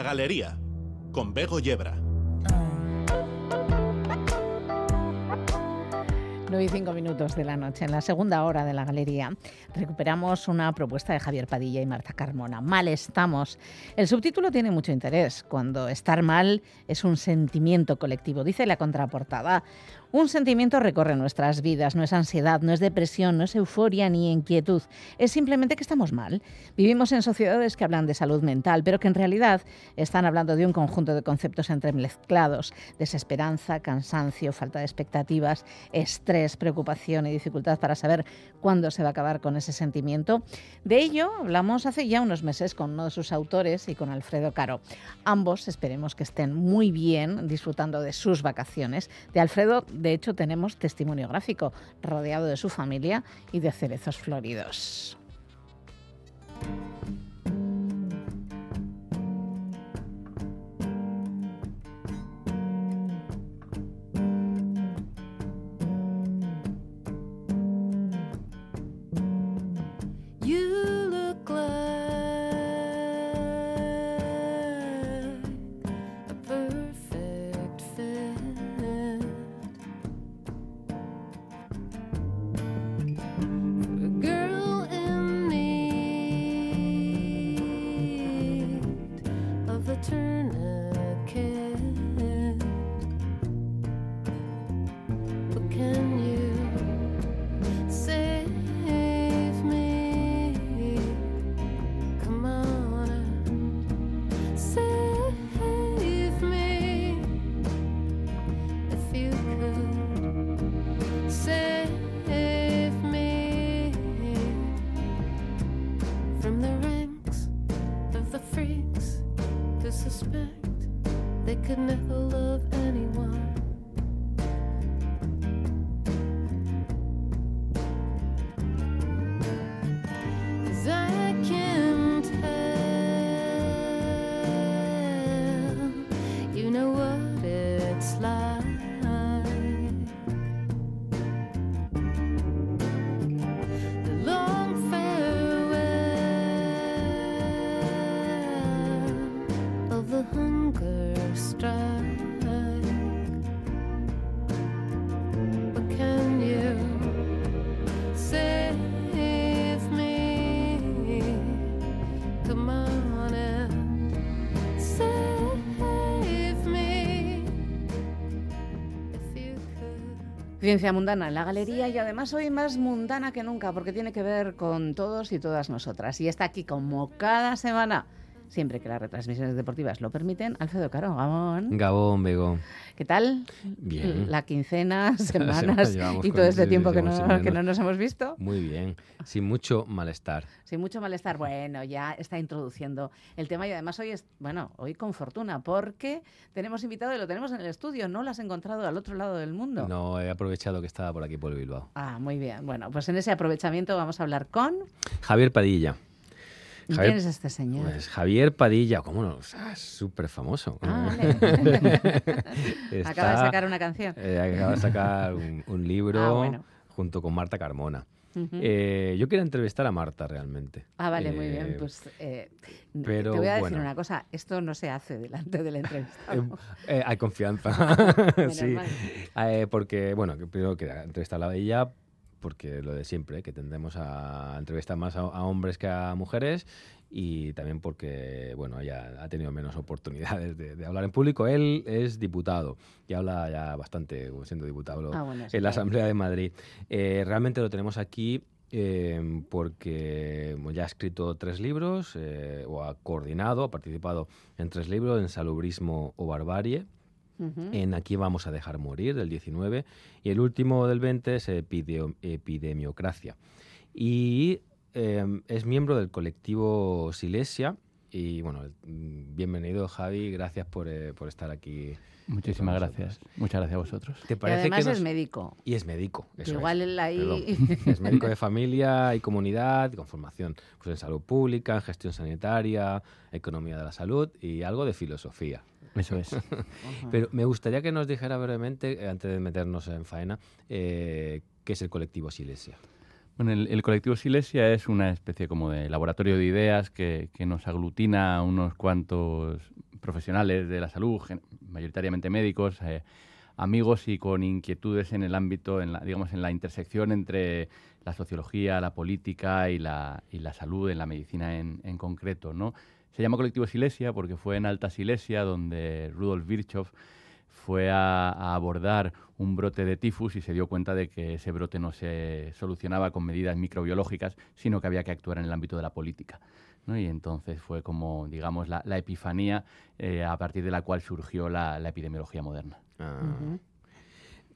Galería, con Bego Yebra.
9 y 5 minutos de la noche, en la segunda hora de la galería, recuperamos una propuesta de Javier Padilla y Marta Carmona. Mal estamos. El subtítulo tiene mucho interés. Cuando estar mal es un sentimiento colectivo, dice la contraportada. Un sentimiento recorre nuestras vidas, no es ansiedad, no es depresión, no es euforia ni inquietud, es simplemente que estamos mal. Vivimos en sociedades que hablan de salud mental, pero que en realidad están hablando de un conjunto de conceptos entremezclados, desesperanza, cansancio, falta de expectativas, estrés, preocupación y dificultad para saber cuándo se va a acabar con ese sentimiento. De ello hablamos hace ya unos meses con uno de sus autores y con Alfredo Caro. Ambos esperemos que estén muy bien disfrutando de sus vacaciones. De Alfredo de hecho, tenemos testimonio gráfico, rodeado de su familia y de cerezos floridos.
in the
Ciencia mundana en la galería y además hoy más mundana que nunca porque tiene que ver con todos y todas nosotras. Y está aquí como cada semana, siempre que las retransmisiones deportivas lo permiten, Alfredo Caro, Gabón.
Gabón, Bego.
¿Qué tal?
Bien.
La quincena, semanas y todo este tiempo que no nos hemos visto.
Muy bien, sin mucho malestar.
Sin mucho malestar. Bueno, ya está introduciendo el tema y además hoy es, bueno, hoy con fortuna porque tenemos invitado y lo tenemos en el estudio. No lo has encontrado al otro lado del mundo.
No he aprovechado que estaba por aquí por Bilbao.
Ah, muy bien. Bueno, pues en ese aprovechamiento vamos a hablar con...
Javier Padilla.
¿Y ¿Quién es este señor?
Pues Javier Padilla, ¿cómo no? O sea, súper famoso.
Ah.
Está-
Acaba de sacar una canción.
eh, acaba de sacar un, un libro
Ah, bueno.
junto con Marta Carmona. Eh, yo quería entrevistar a Marta realmente.
Ah, vale, muy bien. Pues eh, n-
pero
te voy a decir
bueno.
una cosa. Esto no se hace delante del entrevistado.
Eh, hay confianza. Sí. porque, bueno, primero quería entrevistarla a ella porque lo de siempre, que tendremos a entrevistar más a, a hombres que a mujeres y también porque, bueno, ella ha tenido menos oportunidades de, de hablar en público. Él es diputado y habla ya bastante siendo diputado
Ah, bueno,
en la. Asamblea de Madrid. Eh, realmente lo tenemos aquí eh, porque ya ha escrito tres libros, eh, o ha coordinado, ha participado en tres libros, en Salubrismo o Barbarie, En Aquí vamos a dejar morir, del 19, y el último del 20 es Epidemiocracia. Y eh, es miembro del colectivo Silesia. Y bueno, mm, bienvenido Javi, gracias por, eh, por estar aquí.
Muchísimas gracias. Muchas gracias a vosotros.
¿Te
Y
parece
además
que
es médico.
Y es médico. Eso es.
igual ahí-
Perdón. Es médico de familia y comunidad, con formación pues, en salud pública, en gestión sanitaria, economía de la salud y algo de filosofía.
Eso es.
Pero me gustaría que nos dijera brevemente, eh, antes de meternos en faena, eh, qué es el colectivo Silesia.
Bueno, el, el colectivo Silesia es una especie como de laboratorio de ideas que, que nos aglutina a unos cuantos profesionales de la salud, mayoritariamente médicos, eh, amigos y con inquietudes en el ámbito, en la, digamos, en la intersección entre la sociología, la política y la, y la salud, en la medicina en, en concreto, ¿no? Se llama colectivo Silesia porque fue en Alta Silesia donde Rudolf Virchow fue a, a abordar un brote de tifus y se dio cuenta de que ese brote no se solucionaba con medidas microbiológicas, sino que había que actuar en el ámbito de la política. ¿no? Y entonces fue como, digamos, la, la epifanía eh, a partir de la cual surgió la, la epidemiología moderna.
Ah.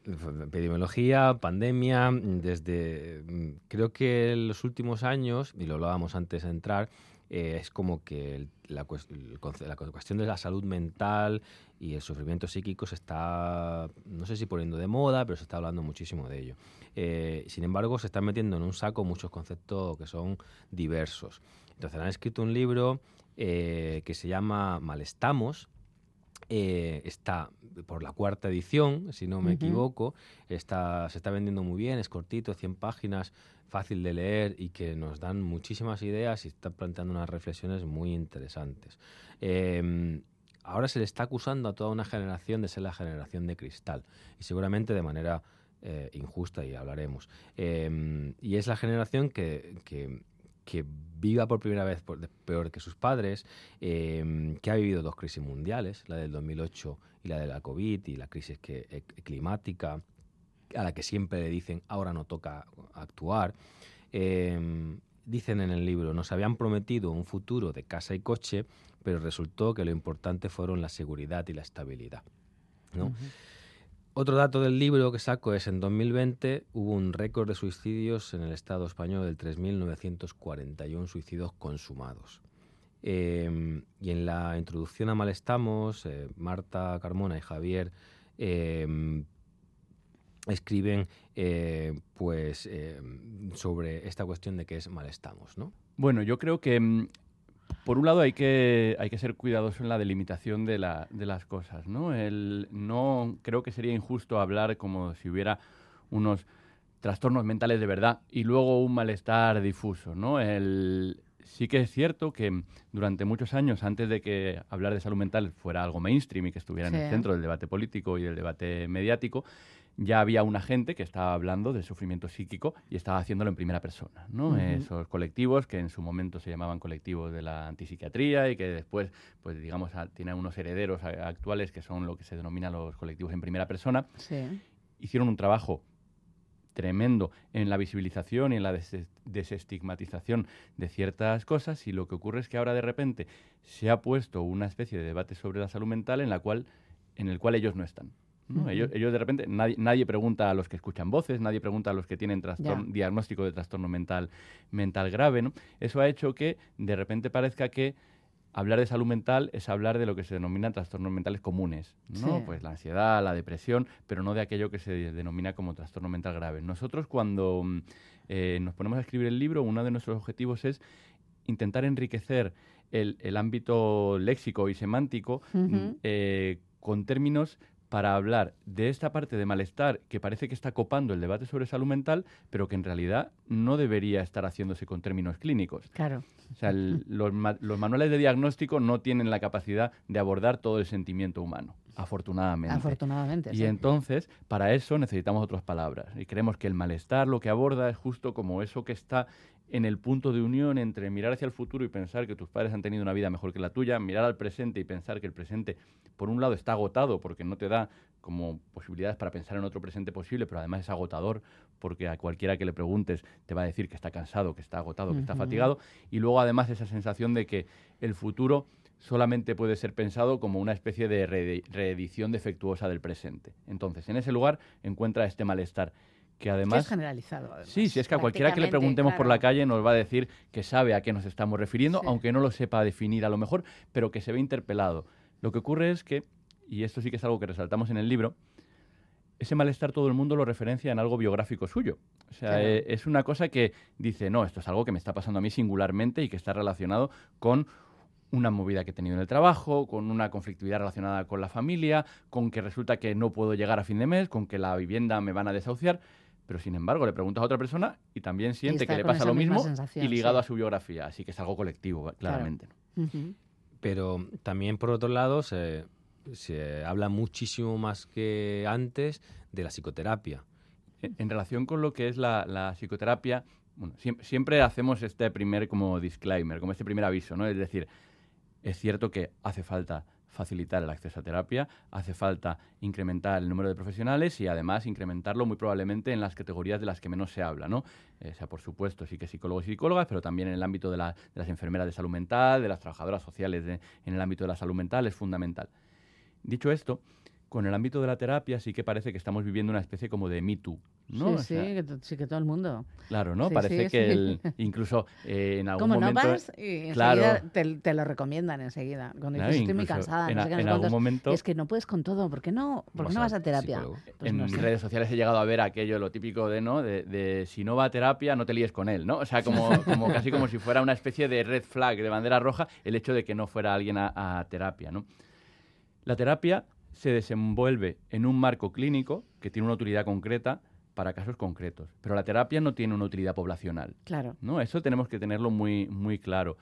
Epidemiología, pandemia, desde mm, creo que en los últimos años, y lo hablábamos antes de entrar, eh, es como que la cuestión de la salud mental y el sufrimiento psíquico se está, no sé si poniendo de moda, pero se está hablando muchísimo de ello. Eh, sin embargo, se están metiendo en un saco muchos conceptos que son diversos. Entonces, han escrito un libro eh, que se llama Malestamos, eh, está por la cuarta edición, si no me equivoco. Está, se está vendiendo muy bien, es cortito, 100 páginas, fácil de leer y que nos dan muchísimas ideas y está planteando unas reflexiones muy interesantes. Eh, ahora se le está acusando a toda una generación de ser la generación de cristal y seguramente de manera eh, injusta y hablaremos. Eh, y es la generación que, que- que viva por primera vez peor que sus padres, eh, que ha vivido dos crisis mundiales, la del 2008 y la de la COVID y la crisis que, eh, climática, a la que siempre le dicen ahora no toca actuar. Eh, dicen en el libro, nos habían prometido un futuro de casa y coche, pero resultó que lo importante fueron la seguridad y la estabilidad. ¿no? Otro dato del libro que saco es en 2020 hubo un récord de suicidios en el Estado español del 3.941 suicidios consumados. Eh, y en la introducción a Mal Estamos, eh, Marta Carmona y Javier eh, escriben eh, pues eh, sobre esta cuestión de qué es Mal Estamos, ¿no?
Bueno, yo creo que mm, por un lado hay que, hay que ser cuidadoso en la delimitación de, la- de las cosas, ¿no? El, no creo que sería injusto hablar como si hubiera unos trastornos mentales de verdad y luego un malestar difuso, ¿no? El, sí que es cierto que durante muchos años, antes de que hablar de salud mental fuera algo mainstream y que estuviera en el centro del debate político y del debate mediático, ya había una gente que estaba hablando del sufrimiento psíquico y estaba haciéndolo en primera persona, ¿no? Esos colectivos que en su momento se llamaban colectivos de la antipsiquiatría y que después, pues digamos, a- tienen unos herederos actuales que son lo que se denomina los colectivos en primera persona,
Sí.
hicieron un trabajo tremendo en la visibilización y en la des- desestigmatización de ciertas cosas y lo que ocurre es que ahora de repente se ha puesto una especie de debate sobre la salud mental en la cual en el cual ellos no están. Ellos, ellos de repente, nadie, nadie pregunta a los que escuchan voces, nadie pregunta a los que tienen diagnóstico de trastorno mental, mental grave. ¿no? Eso ha hecho que de repente parezca que hablar de salud mental es hablar de lo que se denominan trastornos mentales comunes, ¿no?
Sí.
Pues la ansiedad, la depresión, pero no de aquello que se denomina como trastorno mental grave. Nosotros cuando eh, nos ponemos a escribir el libro, uno de nuestros objetivos es intentar enriquecer el, el ámbito léxico y semántico eh, con términos para hablar de esta parte de malestar que parece que está copando el debate sobre salud mental, pero que en realidad no debería estar haciéndose con términos clínicos.
Claro.
O sea, el- los, ma- los manuales de diagnóstico no tienen la capacidad de abordar todo el sentimiento humano. afortunadamente.
Afortunadamente,
Y
sí.
entonces, para eso necesitamos otras palabras. Y creemos que el malestar lo que aborda es justo como eso que está en el punto de unión entre mirar hacia el futuro y pensar que tus padres han tenido una vida mejor que la tuya, mirar al presente y pensar que el presente, por un lado, está agotado porque no te da como posibilidades para pensar en otro presente posible, pero además es agotador porque a cualquiera que le preguntes te va a decir que está cansado, que está agotado, que está fatigado. Y luego además esa sensación de que el futuro solamente puede ser pensado como una especie de reedi- reedición defectuosa del presente. Entonces, en ese lugar encuentra este malestar que además...
es generalizado. además.
Sí, si es que a cualquiera que le preguntemos por la calle nos va a decir que sabe a qué nos estamos refiriendo,
Sí.
aunque no lo sepa definir a lo mejor, pero que se ve interpelado. Lo que ocurre es que, y esto sí que es algo que resaltamos en el libro, ese malestar todo el mundo lo referencia en algo biográfico suyo. O sea,
Claro.
eh, es una cosa que dice, no, esto es algo que me está pasando a mí singularmente y que está relacionado con una movida que he tenido en el trabajo, con una conflictividad relacionada con la familia, con que resulta que no puedo llegar a fin de mes, con que la vivienda me van a desahuciar. Pero sin embargo, le preguntas a otra persona y también siente que le pasa lo mismo y ligado
sí.
a su biografía. Así que es algo colectivo, claramente.
Pero también, por otro lado, se, se habla muchísimo más que antes de la psicoterapia.
En, en relación con lo que es la, la psicoterapia, bueno, siem- siempre hacemos este primer como disclaimer, como este primer aviso, ¿no? Es decir, es cierto que hace falta facilitar el acceso a terapia, hace falta incrementar el número de profesionales y además incrementarlo muy probablemente en las categorías de las que menos se habla, ¿no? Eh, sea, por supuesto, sí que psicólogos y psicólogas, pero también en el ámbito de, la- de las enfermeras de salud mental, de las trabajadoras sociales en el ámbito de la salud mental, es fundamental. Dicho esto, con el ámbito de la terapia sí que parece que estamos viviendo una especie como de Me Too, ¿no?
Sí,
O
sí,
sea,
que, sí, que todo el mundo.
Claro, ¿no?
Sí,
Parece
sí,
que el- incluso eh, en algún
Como no
momento...
vas, y
claro,
te, te lo recomiendan enseguida. Cuando
Claro,
dices, estoy muy cansada,
en
no sé qué, no
en
sé
algún
cuántos",
momento-
es que no puedes con todo, ¿por qué no, ¿por qué
Vas
no vas a terapia? Pues
en
no sé.
redes sociales he llegado a ver aquello, lo típico de, ¿no? De, de si no va a terapia, no te líes con él, ¿no? O sea, como, como casi como si fuera una especie de red flag, de bandera roja, el hecho de que no fuera alguien a, a terapia, ¿no? La terapia se desenvuelve en un marco clínico que tiene una utilidad concreta para casos concretos, pero la terapia no tiene una utilidad poblacional.
Claro.
¿no? Eso tenemos que tenerlo muy, muy claro.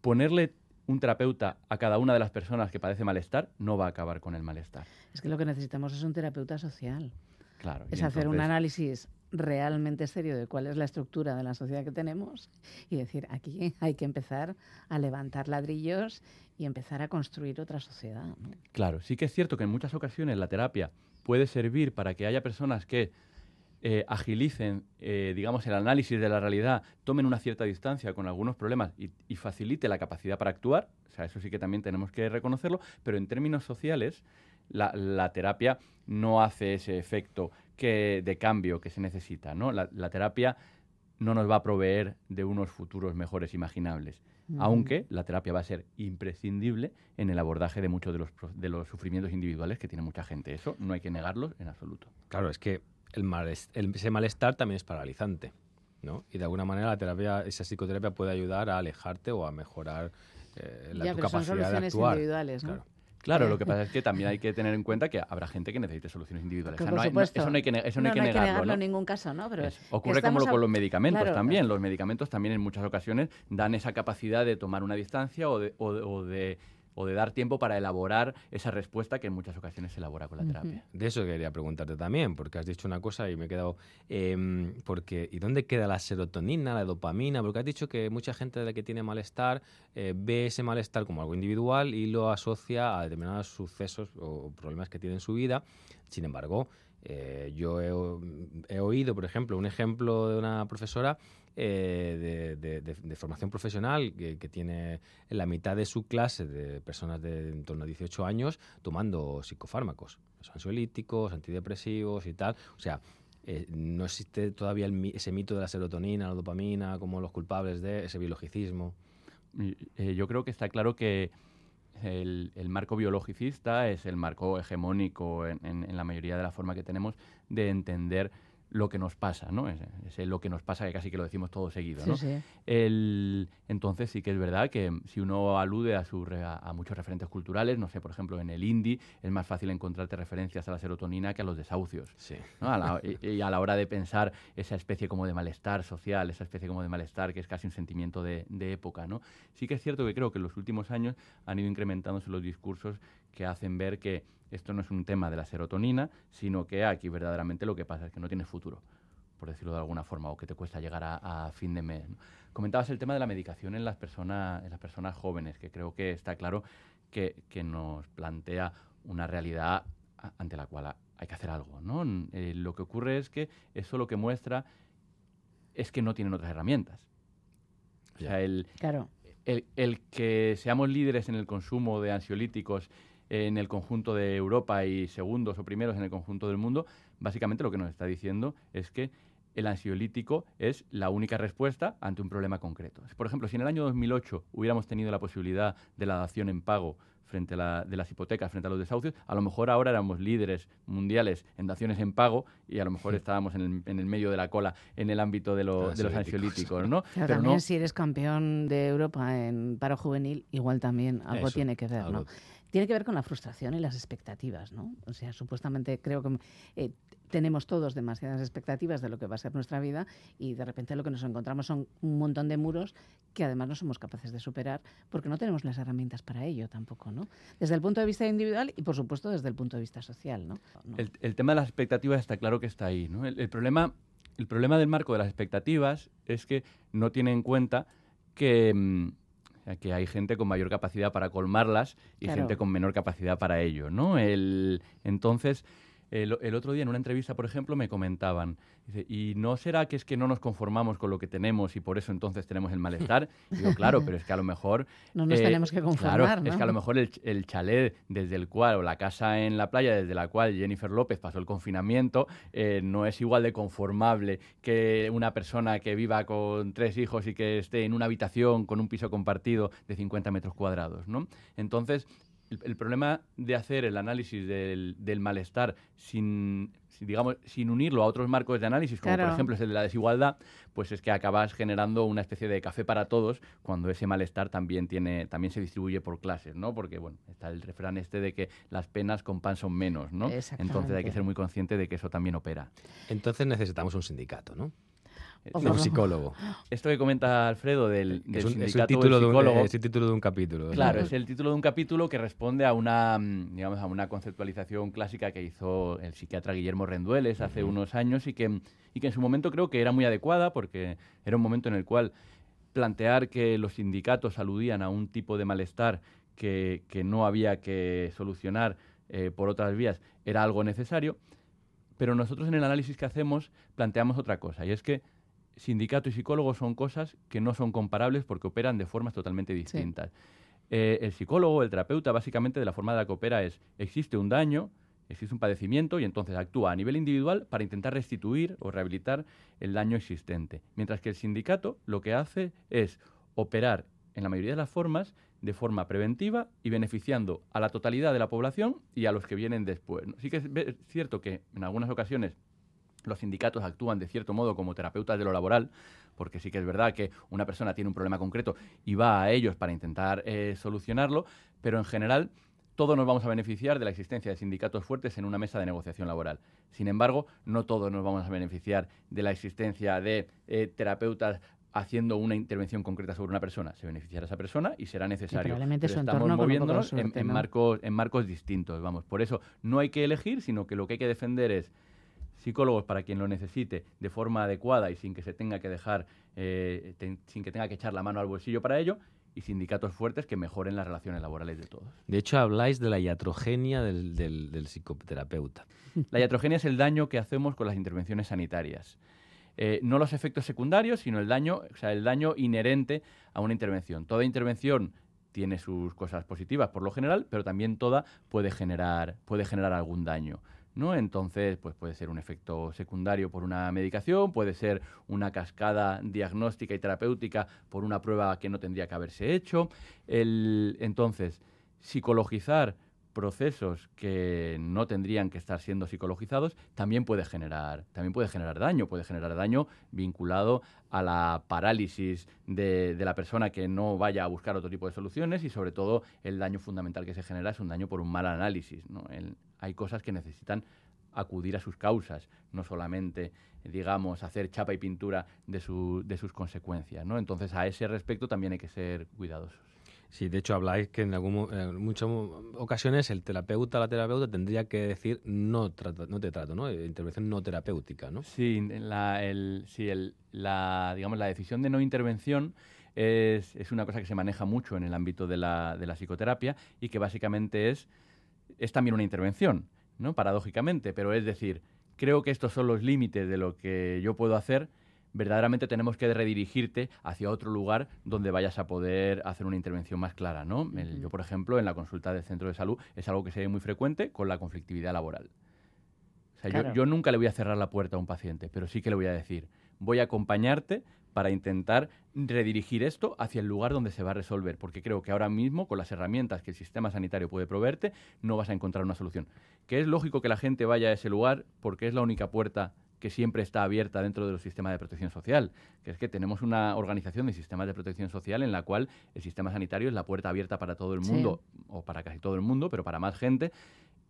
Ponerle un terapeuta a cada una de las personas que padece malestar no va a acabar con el malestar.
Es que lo que necesitamos es un terapeuta social.
Claro.
Es hacer un análisis realmente serio de cuál es la estructura de la sociedad que tenemos y decir, aquí hay que empezar a levantar ladrillos y empezar a construir otra sociedad.
Claro, sí que es cierto que en muchas ocasiones la terapia puede servir para que haya personas que eh, agilicen, eh, digamos, el análisis de la realidad, tomen una cierta distancia con algunos problemas y, y facilite la capacidad para actuar. O sea, eso sí que también tenemos que reconocerlo, pero en términos sociales, la terapia no hace ese efecto que, de cambio que se necesita. ¿no? La, la terapia no nos va a proveer de unos futuros mejores imaginables. Aunque la terapia va a ser imprescindible en el abordaje de muchos de los, de los sufrimientos individuales que tiene mucha gente. Eso no hay que negarlo en absoluto.
Claro, es que el el- ese malestar también es paralizante, ¿no? Y de alguna manera la terapia, esa psicoterapia puede ayudar a alejarte o a mejorar eh, la,
Ya,
tu
pero son
capacidad de
soluciones
actuar.
individuales, ¿no?
Claro.
Claro, lo que pasa es que también hay que tener en cuenta que habrá gente que necesite soluciones individuales.
Que
O sea,
por
no hay- no-
supuesto.
eso no hay que, eso no hay que negarlo. ¿no?
en ningún caso, ¿no? Pero
Ocurre como lo con los medicamentos
Claro,
también. Los medicamentos también en muchas ocasiones dan esa capacidad de tomar una distancia o de, o de- o de- o de dar tiempo para elaborar esa respuesta que en muchas ocasiones se elabora con la terapia.
De eso quería preguntarte también, porque has dicho una cosa y me he quedado. em, porque, ¿Y dónde queda la serotonina, la dopamina? Porque has dicho que mucha gente de la que tiene malestar eh, ve ese malestar como algo individual y lo asocia a determinados sucesos o problemas que tiene en su vida. Sin embargo, eh, yo he, oído, por ejemplo, un ejemplo de una profesora eh, de, de- de- formación profesional que, que tiene en la mitad de su clase de personas de en torno a 18 años tomando psicofármacos, ansiolíticos, antidepresivos y tal. O sea, eh, no existe todavía el ese mito de la serotonina, la dopamina, como los culpables de ese biologicismo.
Eh, yo creo que está claro que el, el marco biologicista es el marco hegemónico en, en- en la mayoría de la forma que tenemos de entender lo que nos pasa, ¿no? Es, es el lo que nos pasa que casi que lo decimos todo seguido,
Sí,
¿no?
sí.
El- entonces sí que es verdad que si uno alude a, su re- a, a muchos referentes culturales, no sé, por ejemplo, en el indie es más fácil encontrarte referencias a la serotonina que a los desahucios. ¿no? A la- y, y a la hora de pensar esa especie como de malestar social, esa especie como de malestar que es casi un sentimiento de, de época, ¿no? Sí que es cierto que creo que en los últimos años han ido incrementándose los discursos que hacen ver que esto no es un tema de la serotonina, sino que aquí verdaderamente lo que pasa es que no tienes futuro, por decirlo de alguna forma, o que te cuesta llegar a, a fin de mes. Comentabas el tema de la medicación en las, personas, en las personas jóvenes, que creo que está claro que, que nos plantea una realidad ante la cual hay que hacer algo. ¿no? Eh, lo que ocurre es que eso lo que muestra es que no tienen otras herramientas. O sea, el,
claro.
el, el, que seamos líderes en el consumo de ansiolíticos en el conjunto de Europa y segundos o primeros en el conjunto del mundo, básicamente lo que nos está diciendo es que el ansiolítico es la única respuesta ante un problema concreto. Por ejemplo, si en el año 2008 hubiéramos tenido la posibilidad de la dación en pago frente a la, de las hipotecas, frente a los desahucios, a lo mejor ahora éramos líderes mundiales en daciones en pago y a lo mejor estábamos en el, en el medio de la cola en el ámbito de, lo, de los ansiolíticos, ¿no?
Pero, también no, si eres campeón de Europa en paro juvenil, igual también algo eso, tiene que ver, algo. ¿no? Tiene que ver con la frustración y las expectativas, ¿no? O sea, supuestamente creo que eh, tenemos todos demasiadas expectativas de lo que va a ser nuestra vida y de repente lo que nos encontramos son un montón de muros que además no somos capaces de superar porque no tenemos las herramientas para ello tampoco, ¿no? Desde el punto de vista individual y por supuesto desde el punto de vista social, ¿no?
El, tema de las expectativas está claro que está ahí, ¿no? El, problema, el problema del marco de las expectativas es que no tiene en cuenta que... Mmm, que hay gente con mayor capacidad para colmarlas y claro. gente con menor capacidad para ello, ¿no? El, entonces, el, el, otro día en una entrevista, por ejemplo, me comentaban, dice, ¿y no será que es que no nos conformamos con lo que tenemos y por eso entonces tenemos el malestar? Y digo, claro, pero es que a lo mejor...
No nos eh, tenemos que conformar,
Claro,
¿no?
es que a lo mejor el, el, chalet desde el cual, o la casa en la playa desde la cual Jennifer López pasó el confinamiento, eh, no es igual de conformable que una persona que viva con tres hijos y que esté en una habitación con un piso compartido de 50 metros cuadrados, ¿no? Entonces, el, el, problema de hacer el análisis del, del malestar sin, digamos, sin unirlo a otros marcos de análisis, como
claro.
por ejemplo es el de la desigualdad, pues es que acabas generando una especie de café para todos cuando ese malestar también tiene también se distribuye por clases, ¿no? Porque bueno, está el refrán este de que las penas con pan son menos, ¿no? Entonces hay que ser muy consciente de que eso también opera.
Entonces necesitamos un sindicato, ¿no? No, un psicólogo.
Esto que comenta Alfredo del, del
es un,
sindicato
es el título
del psicólogo.
De un, es el título de un capítulo.
Claro, ¿no? es el título de un capítulo que responde a una, digamos, a una conceptualización clásica que hizo el psiquiatra Guillermo Rendueles hace uh -huh. unos años y que, y que en su momento creo que era muy adecuada porque era un momento en el cual plantear que los sindicatos aludían a un tipo de malestar que, que no había que solucionar eh, por otras vías era algo necesario, pero nosotros en el análisis que hacemos planteamos otra cosa, y es que sindicato y psicólogo son cosas que no son comparables porque operan de formas totalmente distintas. Sí. Eh, el psicólogo, el terapeuta, básicamente de la forma de la que opera es, existe un daño, existe un padecimiento y entonces actúa a nivel individual para intentar restituir o rehabilitar el daño existente. Mientras que el sindicato lo que hace es operar en la mayoría de las formas de forma preventiva y beneficiando a la totalidad de la población y a los que vienen después. Sí que es cierto que en algunas ocasiones los sindicatos actúan de cierto modo como terapeutas de lo laboral, porque sí que es verdad que una persona tiene un problema concreto y va a ellos para intentar eh, solucionarlo, pero en general todos nos vamos a beneficiar de la existencia de sindicatos fuertes en una mesa de negociación laboral. Sin embargo, no todos nos vamos a beneficiar de la existencia de eh, terapeutas haciendo una intervención concreta sobre una persona. Se beneficiará esa persona y será necesario.
Y Pero
estamos
entorno
moviéndonos
suerte,
en, marcos, en marcos distintos. Vamos, por eso no hay que elegir, sino que lo que hay que defender es psicólogos para quien lo necesite de forma adecuada y sin que se tenga que dejar, eh, ten, sin que tenga que echar la mano al bolsillo para ello, y sindicatos fuertes que mejoren las relaciones laborales de todos.
De hecho, habláis de la iatrogenia del, del, del psicoterapeuta.
La iatrogenia es el daño que hacemos con las intervenciones sanitarias. Eh, no los efectos secundarios, sino el daño, o sea, el daño inherente a una intervención. Toda intervención tiene sus cosas positivas por lo general, pero también toda puede generar, puede generar algún daño. ¿No? Entonces, pues puede ser un efecto secundario por una medicación, puede ser una cascada diagnóstica y terapéutica por una prueba que no tendría que haberse hecho. El, entonces, psicologizar procesos que no tendrían que estar siendo psicologizados también puede generar también puede generar daño puede generar daño vinculado a la parálisis de, de, la persona que no vaya a buscar otro tipo de soluciones y sobre todo el daño fundamental que se genera es un daño por un mal análisis ¿no? Hay cosas que necesitan acudir a sus causas, no solamente, digamos, hacer chapa y pintura de, su, de sus consecuencias. ¿no? Entonces, a ese respecto también hay que ser cuidadosos.
Sí, de hecho habláis que en, algún, en muchas ocasiones el terapeuta la terapeuta tendría que decir no, no te trato, ¿no? Intervención no terapéutica, ¿no?
Sí, la, el, sí el, la, digamos, la decisión de no intervención es, es, una cosa que se maneja mucho en el ámbito de la, de la psicoterapia y que básicamente es, es también una intervención, ¿no? Paradójicamente, pero es decir, creo que estos son los límites de lo que yo puedo hacer verdaderamente tenemos que redirigirte hacia otro lugar donde vayas a poder hacer una intervención más clara, ¿no? yo, por ejemplo, en la consulta del centro de salud es algo que se ve muy frecuente con la conflictividad laboral. O sea, yo, yo, nunca le voy a cerrar la puerta a un paciente, pero sí que le voy a decir, voy a acompañarte para intentar redirigir esto hacia el lugar donde se va a resolver, porque creo que ahora mismo, con las herramientas que el sistema sanitario puede proveerte, no vas a encontrar una solución. Que es lógico que la gente vaya a ese lugar porque es la única puerta que siempre está abierta dentro de los sistemas de protección social, que es que tenemos una organización de sistemas de protección social en la cual el sistema sanitario es la puerta abierta para todo el mundo, o para casi todo el mundo, pero para más gente,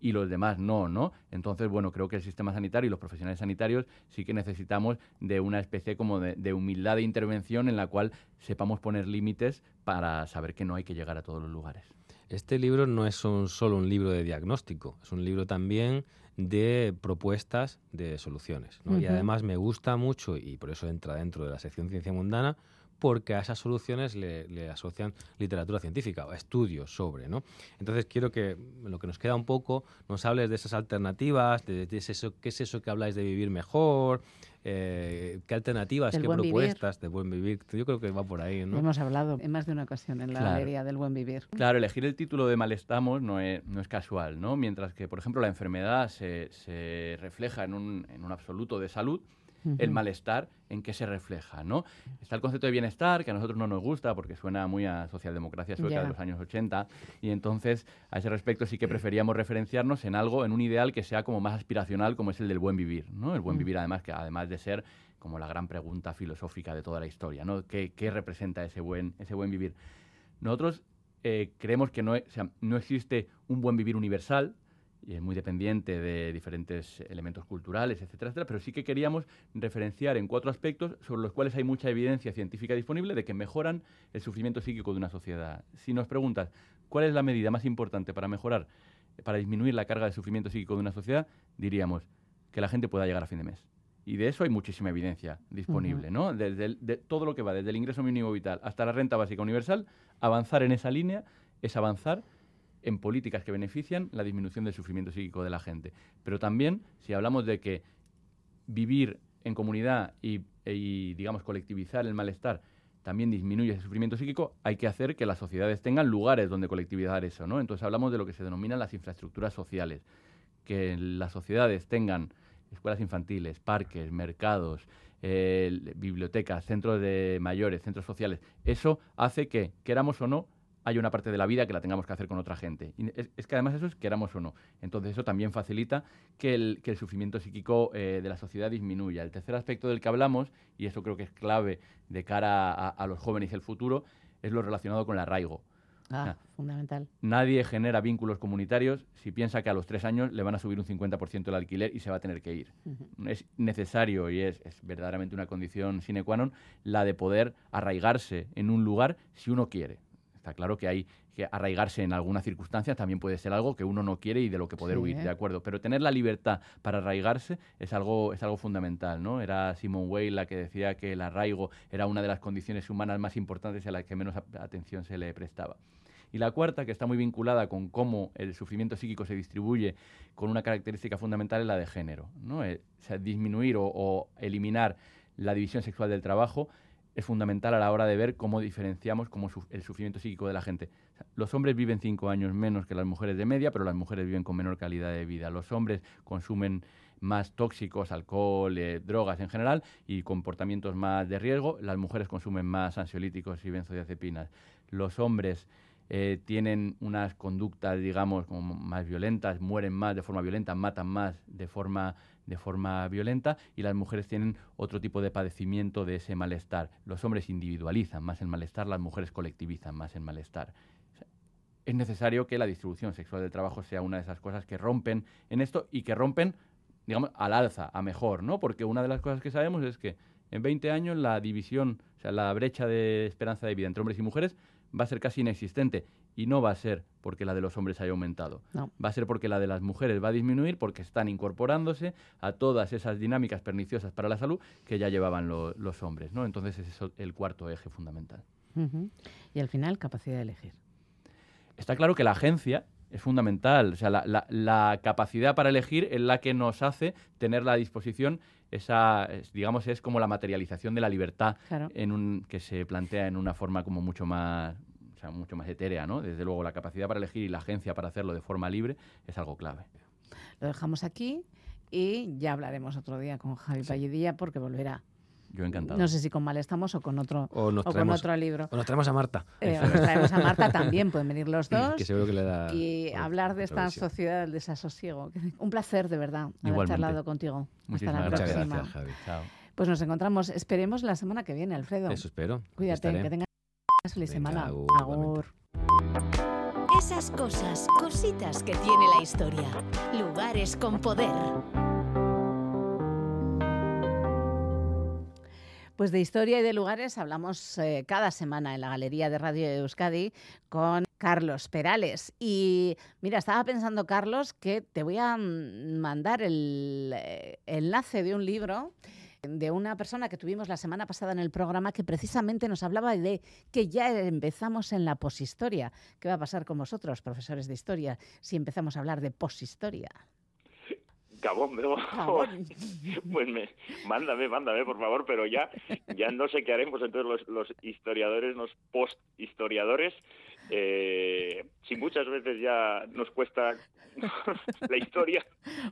y los demás no, ¿no? Entonces, bueno, creo que el sistema sanitario y los profesionales sanitarios sí que necesitamos de una especie como de, de humildad de intervención en la cual sepamos poner límites para saber que no hay que llegar a todos los lugares.
Este libro no es un, solo un libro de diagnóstico, es un libro también de propuestas de soluciones. ¿no? Uh -huh. Y además me gusta mucho, y por eso entra dentro de la sección Ciencia Mundana, porque a esas soluciones le, le, asocian literatura científica o estudios sobre, ¿no? Entonces quiero que, lo que nos queda un poco, nos hables de esas alternativas, de, de eso, qué es eso que habláis de vivir mejor, eh, qué alternativas,
del
qué propuestas
vivir.
de buen vivir. Yo creo que va por ahí, ¿no?
Hemos hablado en más de una ocasión en la
Claro.
galería del buen vivir.
Claro, elegir el título de Malestamos no es, no es casual, ¿no? Mientras que, por ejemplo, la enfermedad se, se refleja en un, en un absoluto de salud, el malestar, ¿en qué se refleja, no? Está el concepto de bienestar, que a nosotros no nos gusta porque suena muy a socialdemocracia sueca de los años 80, y entonces, a ese respecto, sí que preferíamos referenciarnos en algo, en un ideal que sea como más aspiracional, como es el del buen vivir, ¿no? El buen
Mm.
vivir, además, que además de ser como la gran pregunta filosófica de toda la historia, ¿no? ¿Qué, qué representa ese buen, ese buen vivir? Nosotros eh, creemos que no, o sea, no existe un buen vivir universal, y es muy dependiente de diferentes elementos culturales, etcétera, etcétera, pero sí que queríamos referenciar en cuatro aspectos sobre los cuales hay mucha evidencia científica disponible de que mejoran el sufrimiento psíquico de una sociedad. Si nos preguntas, ¿cuál es la medida más importante para mejorar, para disminuir la carga de sufrimiento psíquico de una sociedad? Diríamos que la gente pueda llegar a fin de mes. Y de eso hay muchísima evidencia disponible. ¿no? Desde el- de todo lo que va, desde el ingreso mínimo vital hasta la renta básica universal, avanzar en esa línea es avanzar en políticas que benefician la disminución del sufrimiento psíquico de la gente. Pero también, si hablamos de que vivir en comunidad y, y, digamos, colectivizar el malestar también disminuye ese sufrimiento psíquico, hay que hacer que las sociedades tengan lugares donde colectivizar eso, ¿no? Entonces hablamos de lo que se denominan las infraestructuras sociales, que las sociedades tengan escuelas infantiles, parques, mercados, eh, bibliotecas, centros de mayores, centros sociales. Eso hace que, queramos o no, hay una parte de la vida que la tengamos que hacer con otra gente. Y es, es que además eso es queramos o no. Entonces eso también facilita que el, que el sufrimiento psíquico eh, de la sociedad disminuya. El tercer aspecto del que hablamos, y eso creo que es clave de cara a, a los jóvenes y el futuro, es lo relacionado con el arraigo.
Ah,
sea,
fundamental.
Nadie genera vínculos comunitarios si piensa que a los tres años le van a subir un 50% el alquiler y se va a tener que ir. Es necesario y es, es verdaderamente una condición sine qua non la de poder arraigarse en un lugar si uno quiere. Está claro que hay que arraigarse en algunas circunstancias también puede ser algo que uno no quiere y de lo que poder
Sí,
huir,
¿eh?
de acuerdo. Pero tener la libertad para arraigarse es algo, es algo fundamental, ¿no? Era Simone Weil la que decía que el arraigo era una de las condiciones humanas más importantes y a las que menos atención se le prestaba. Y la cuarta, que está muy vinculada con cómo el sufrimiento psíquico se distribuye con una característica fundamental, es la de género. ¿no? Eh, o sea, disminuir o, o eliminar la división sexual del trabajo es fundamental a la hora de ver cómo diferenciamos cómo el sufrimiento psíquico de la gente. Los hombres viven cinco años menos que las mujeres de media, pero las mujeres viven con menor calidad de vida. Los hombres consumen más tóxicos, alcohol, eh, drogas en general y comportamientos más de riesgo. Las mujeres consumen más ansiolíticos y benzodiazepinas. Los hombres eh, tienen unas conductas, digamos, más violentas, mueren más de forma violenta, matan más de forma, de forma violenta, y las mujeres tienen otro tipo de padecimiento de ese malestar. Los hombres individualizan más el malestar, las mujeres colectivizan más el malestar. Es necesario que la distribución sexual del trabajo sea una de esas cosas que rompen en esto y que rompen, digamos, al alza, a mejor, ¿no? Porque una de las cosas que sabemos es que en 20 años la división, o sea, la brecha de esperanza de vida entre hombres y mujeres va a ser casi inexistente. Y no va a ser porque la de los hombres haya aumentado.
No.
Va a ser porque la de las mujeres va a disminuir porque están incorporándose a todas esas dinámicas perniciosas para la salud que ya llevaban lo- los hombres. ¿no? Entonces ese es el cuarto eje fundamental.
Y al final, capacidad de elegir.
Está claro que la agencia es fundamental. O sea, la, la- la capacidad para elegir es la que nos hace tener la disposición, esa, es- digamos, es como la materialización de la libertad
Claro.
en un, que se plantea en una forma como mucho más, o sea, mucho más etérea, ¿no? Desde luego, la capacidad para elegir y la agencia para hacerlo de forma libre es algo clave.
Lo dejamos aquí y ya hablaremos otro día con Javi Palledilla porque volverá.
Yo encantado.
No sé si con Mal estamos o con otro,
O nos
con
traemos-
otro libro.
o nos traemos a Marta.
Eh, o nos traemos a Marta también, pueden venir los dos.
Que seguro que le da
Y hablar de esta
visión.
sociedad del desasosiego. Un placer, de verdad, haber
Igualmente.
charlado contigo. Hasta la
gracias.
próxima.
Gracias, Javi.
Chao.
Pues nos encontramos, esperemos la semana que viene, Alfredo.
Eso espero.
Cuídate,
estaré.
que tengas feliz
Venga,
semana.
agur,
Agur.
Esas cosas, cositas que tiene la historia. Lugares con poder.
Pues de historia y de lugares hablamos eh, cada semana en la Galería de Radio de Euskadi con Carlos Perales. Y mira, estaba pensando, Carlos, que te voy a mandar el eh, enlace de un libro de una persona que tuvimos la semana pasada en el programa que precisamente nos hablaba de que ya empezamos en la poshistoria. ¿Qué va a pasar con vosotros, profesores de historia, si empezamos a hablar de poshistoria?
Gabón.
Gabón.
Pues me, mándame, mándame, por favor, pero ya, ya no sé qué haremos entonces los, los historiadores, los post-historiadores, eh, si muchas veces ya nos cuesta la historia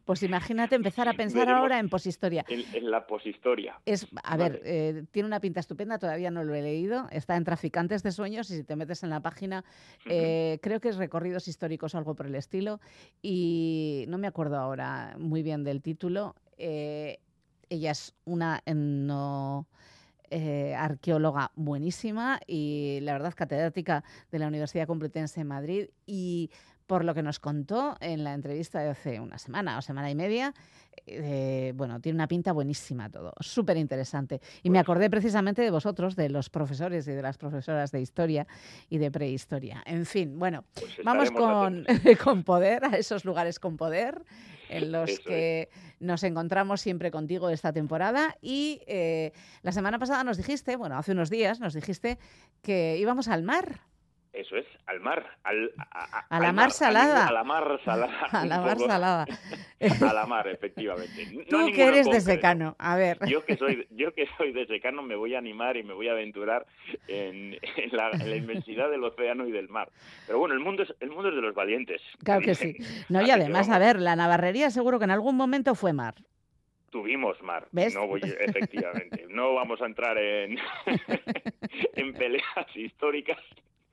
Pues imagínate empezar a pensar ahora en poshistoria.
en, en la poshistoria.
Es, a ver, eh, tiene una pinta estupenda, todavía no lo he leído. Está en Traficantes de Sueños y si te metes en la página, eh, creo que es Recorridos Históricos o algo por el estilo. Y no me acuerdo ahora muy bien del título. Ella es una no eh, arqueóloga buenísima y la verdad catedrática de la Universidad Complutense de Madrid y por lo que nos contó en la entrevista de hace una semana o semana y media, eh, bueno, tiene una pinta buenísima todo, súper interesante. Y me acordé precisamente de vosotros, de los profesores y de las profesoras de historia y de prehistoria. En fin, bueno, vamos con, con poder, a esos lugares con poder en los
Eso
que nos encontramos siempre contigo esta temporada. Y eh, la semana pasada nos dijiste, bueno, hace unos días nos dijiste que íbamos al mar.
Eso es, al mar. Al, a,
A la mar salada.
A la mar salada.
A la mar salada.
A la mar, efectivamente. No
Tú que eres de secano, a ver.
Yo que soy, yo que soy de secano me voy a animar y me voy a aventurar en, en la, en la inmensidad del océano y del mar. Pero bueno, el mundo es, el mundo es de los valientes.
Claro que sí. No, y además, a ver, la Navarrería seguro que en algún momento fue mar.
Tuvimos mar.
¿Ves?
No voy, efectivamente. No vamos a entrar en, en peleas históricas,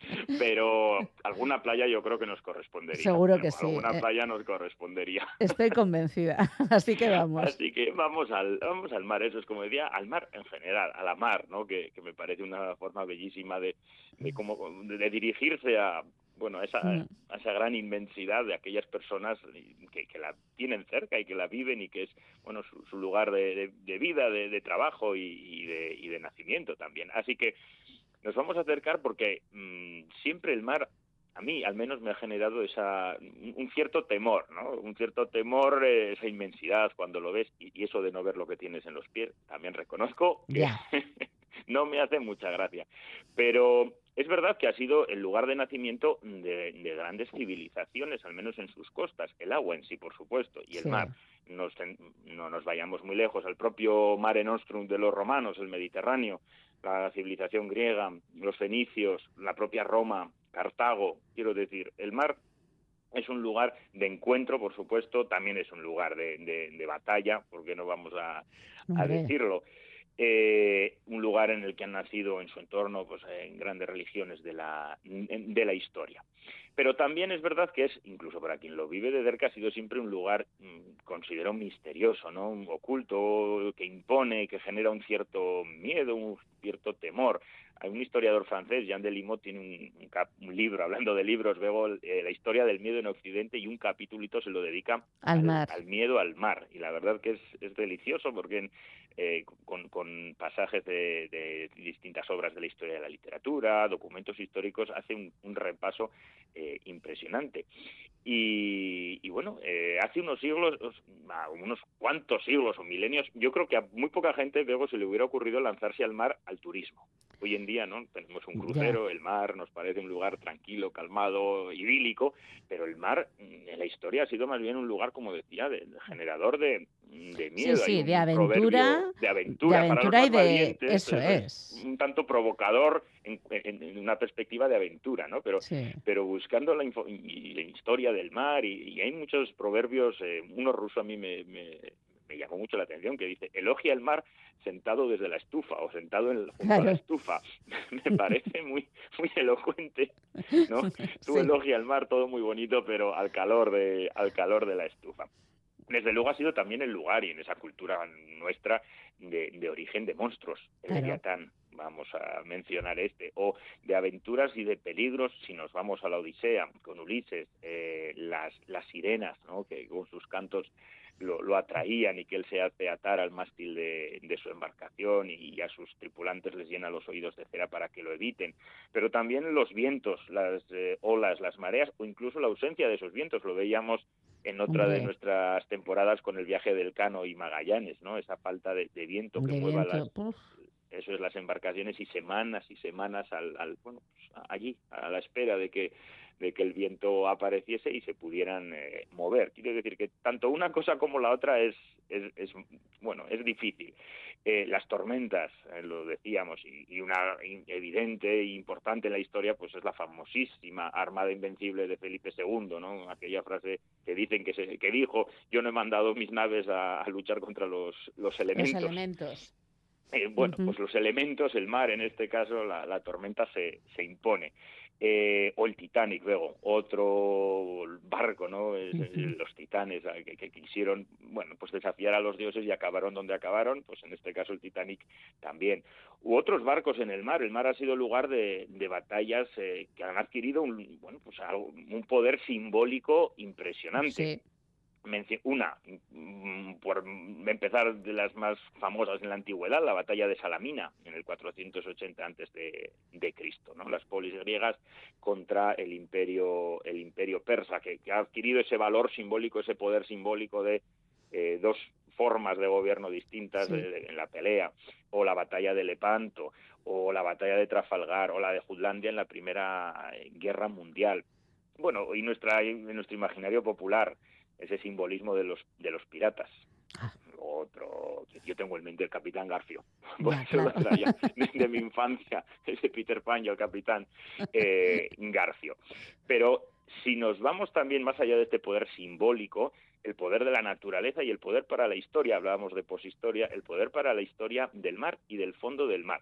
pero alguna playa yo creo que nos correspondería.
Seguro que sí,
Alguna
eh.
playa nos correspondería.
Estoy convencida. Así que vamos.
Así que vamos al, vamos al mar, eso es como decía, al mar en general, a la mar, ¿no? Que, que me parece una forma bellísima de, de, cómo, de, dirigirse a, bueno, a esa,
Mm.
a esa gran inmensidad de aquellas personas que, que la tienen cerca y que la viven y que es, bueno, su, su lugar de, de- de vida, de, de trabajo y, y de, y de nacimiento también. Así que nos vamos a acercar porque mm, siempre el mar a mí al menos me ha generado esa un cierto temor, ¿no? Un cierto temor, eh, esa inmensidad cuando lo ves y, y eso de no ver lo que tienes en los pies, también reconozco que no me hace mucha gracia. Pero es verdad que ha sido el lugar de nacimiento de, de grandes civilizaciones, al menos en sus costas. El agua en sí, por supuesto, y el
Sí.
mar. Nos no nos vayamos muy lejos al propio Mare Nostrum de los romanos, el Mediterráneo, la civilización griega, los fenicios, la propia Roma, Cartago. Quiero decir, el mar es un lugar de encuentro, por supuesto, también es un lugar de, de- de batalla, porque no vamos a, a decirlo. Eh, un lugar en el que han nacido en su entorno pues, en grandes religiones de la, de la historia. Pero también es verdad que es, incluso para quien lo vive de cerca, ha sido siempre un lugar, mm, considero misterioso, ¿no? Oculto, que impone, que genera un cierto miedo, un cierto temor. Hay un historiador francés, Jean Delimot, tiene un, un, libro, hablando de libros, veo eh, la historia del miedo en Occidente y un capítulito se lo dedica
al,
miedo al mar. Y la verdad que es, es delicioso porque eh, con, con, pasajes de, de, distintas obras de la historia de la literatura, documentos históricos, hace un, un repaso eh, impresionante. Y, y bueno, eh, hace unos siglos, unos cuantos siglos o milenios, yo creo que a muy poca gente luego se le hubiera ocurrido lanzarse al mar al turismo. Hoy en día, ¿no? Tenemos un crucero, el mar nos parece un lugar tranquilo, calmado, idílico, pero el mar mm, en la historia ha sido más bien un lugar, como decía, de, de generador de, de miedo.
Sí, sí, de aventura.
De aventura,
de aventura
para
y de...
valientes,
eso es.
Un tanto provocador en, en, en, una perspectiva de aventura, ¿no? Pero,
sí.
pero buscando la, info, y la, historia del mar, y, y hay muchos proverbios, eh, uno ruso a mí me, me, me llamó mucho la atención, que dice, elogia el mar sentado desde la estufa o sentado en, junto claro. a la estufa. Me parece muy muy elocuente, ¿no? Tú sí. elogia el mar, todo muy bonito, pero al calor de al calor de la estufa. Desde luego ha sido también el lugar y en esa cultura nuestra de, de origen de monstruos, el claro. Leviatán, vamos a mencionar este, o de aventuras y de peligros, si nos vamos a la Odisea, con Ulises, eh, las, las sirenas, ¿no? que con sus cantos lo, lo, atraían y que él se hace atar al mástil de, de, su embarcación y a sus tripulantes les llena los oídos de cera para que lo eviten. Pero también los vientos, las eh, olas, las mareas o incluso la ausencia de esos vientos. Lo veíamos en otra de nuestras temporadas con el viaje del Cano y Magallanes, ¿no? Esa falta de, de viento que
de
mueva
viento.
las. Eso es las embarcaciones y semanas y semanas al, al bueno pues allí a la espera de que de que el viento apareciese y se pudieran eh, mover. Quiero decir que tanto una cosa como la otra es, es, es bueno, es difícil. Eh, las tormentas, eh, lo decíamos, y, y, una evidente e importante en la historia, pues es la famosísima Armada Invencible de Felipe II, ¿no? Aquella frase que dicen que, se, que dijo, yo no he mandado mis naves a, a luchar contra los, los elementos.
Los elementos.
Eh, bueno, uh -huh. pues los elementos, el mar en este caso, la, la tormenta se, se impone eh, o el Titanic luego, otro barco, ¿no? Es, uh -huh. Los titanes que, que, quisieron, bueno, pues desafiar a los dioses y acabaron donde acabaron, pues en este caso el Titanic también. U otros barcos en el mar, el mar ha sido lugar de, de batallas eh, que han adquirido un, bueno, pues algo, un poder simbólico impresionante.
Sí
una, mm, por empezar de las más famosas en la antigüedad, la batalla de Salamina en el 480 antes de, de Cristo, ¿no? Las polis griegas contra el imperio el imperio persa que, que ha adquirido ese valor simbólico, ese poder simbólico de eh, dos formas de gobierno distintas sí. de, en la pelea, o la batalla de Lepanto, o la batalla de Trafalgar, o la de Jutlandia en la Primera Guerra Mundial. Bueno, y nuestra, en nuestro imaginario popular, ese simbolismo de los de los piratas. Ah. Otro, yo tengo en mente el Capitán Garfio, ya, claro. de, de, mi infancia, ese Peter Pan y el Capitán eh, Garfio. Pero si nos vamos también más allá de este poder simbólico, el poder de la naturaleza y el poder para la historia, hablábamos de poshistoria, el poder para la historia del mar y del fondo del mar.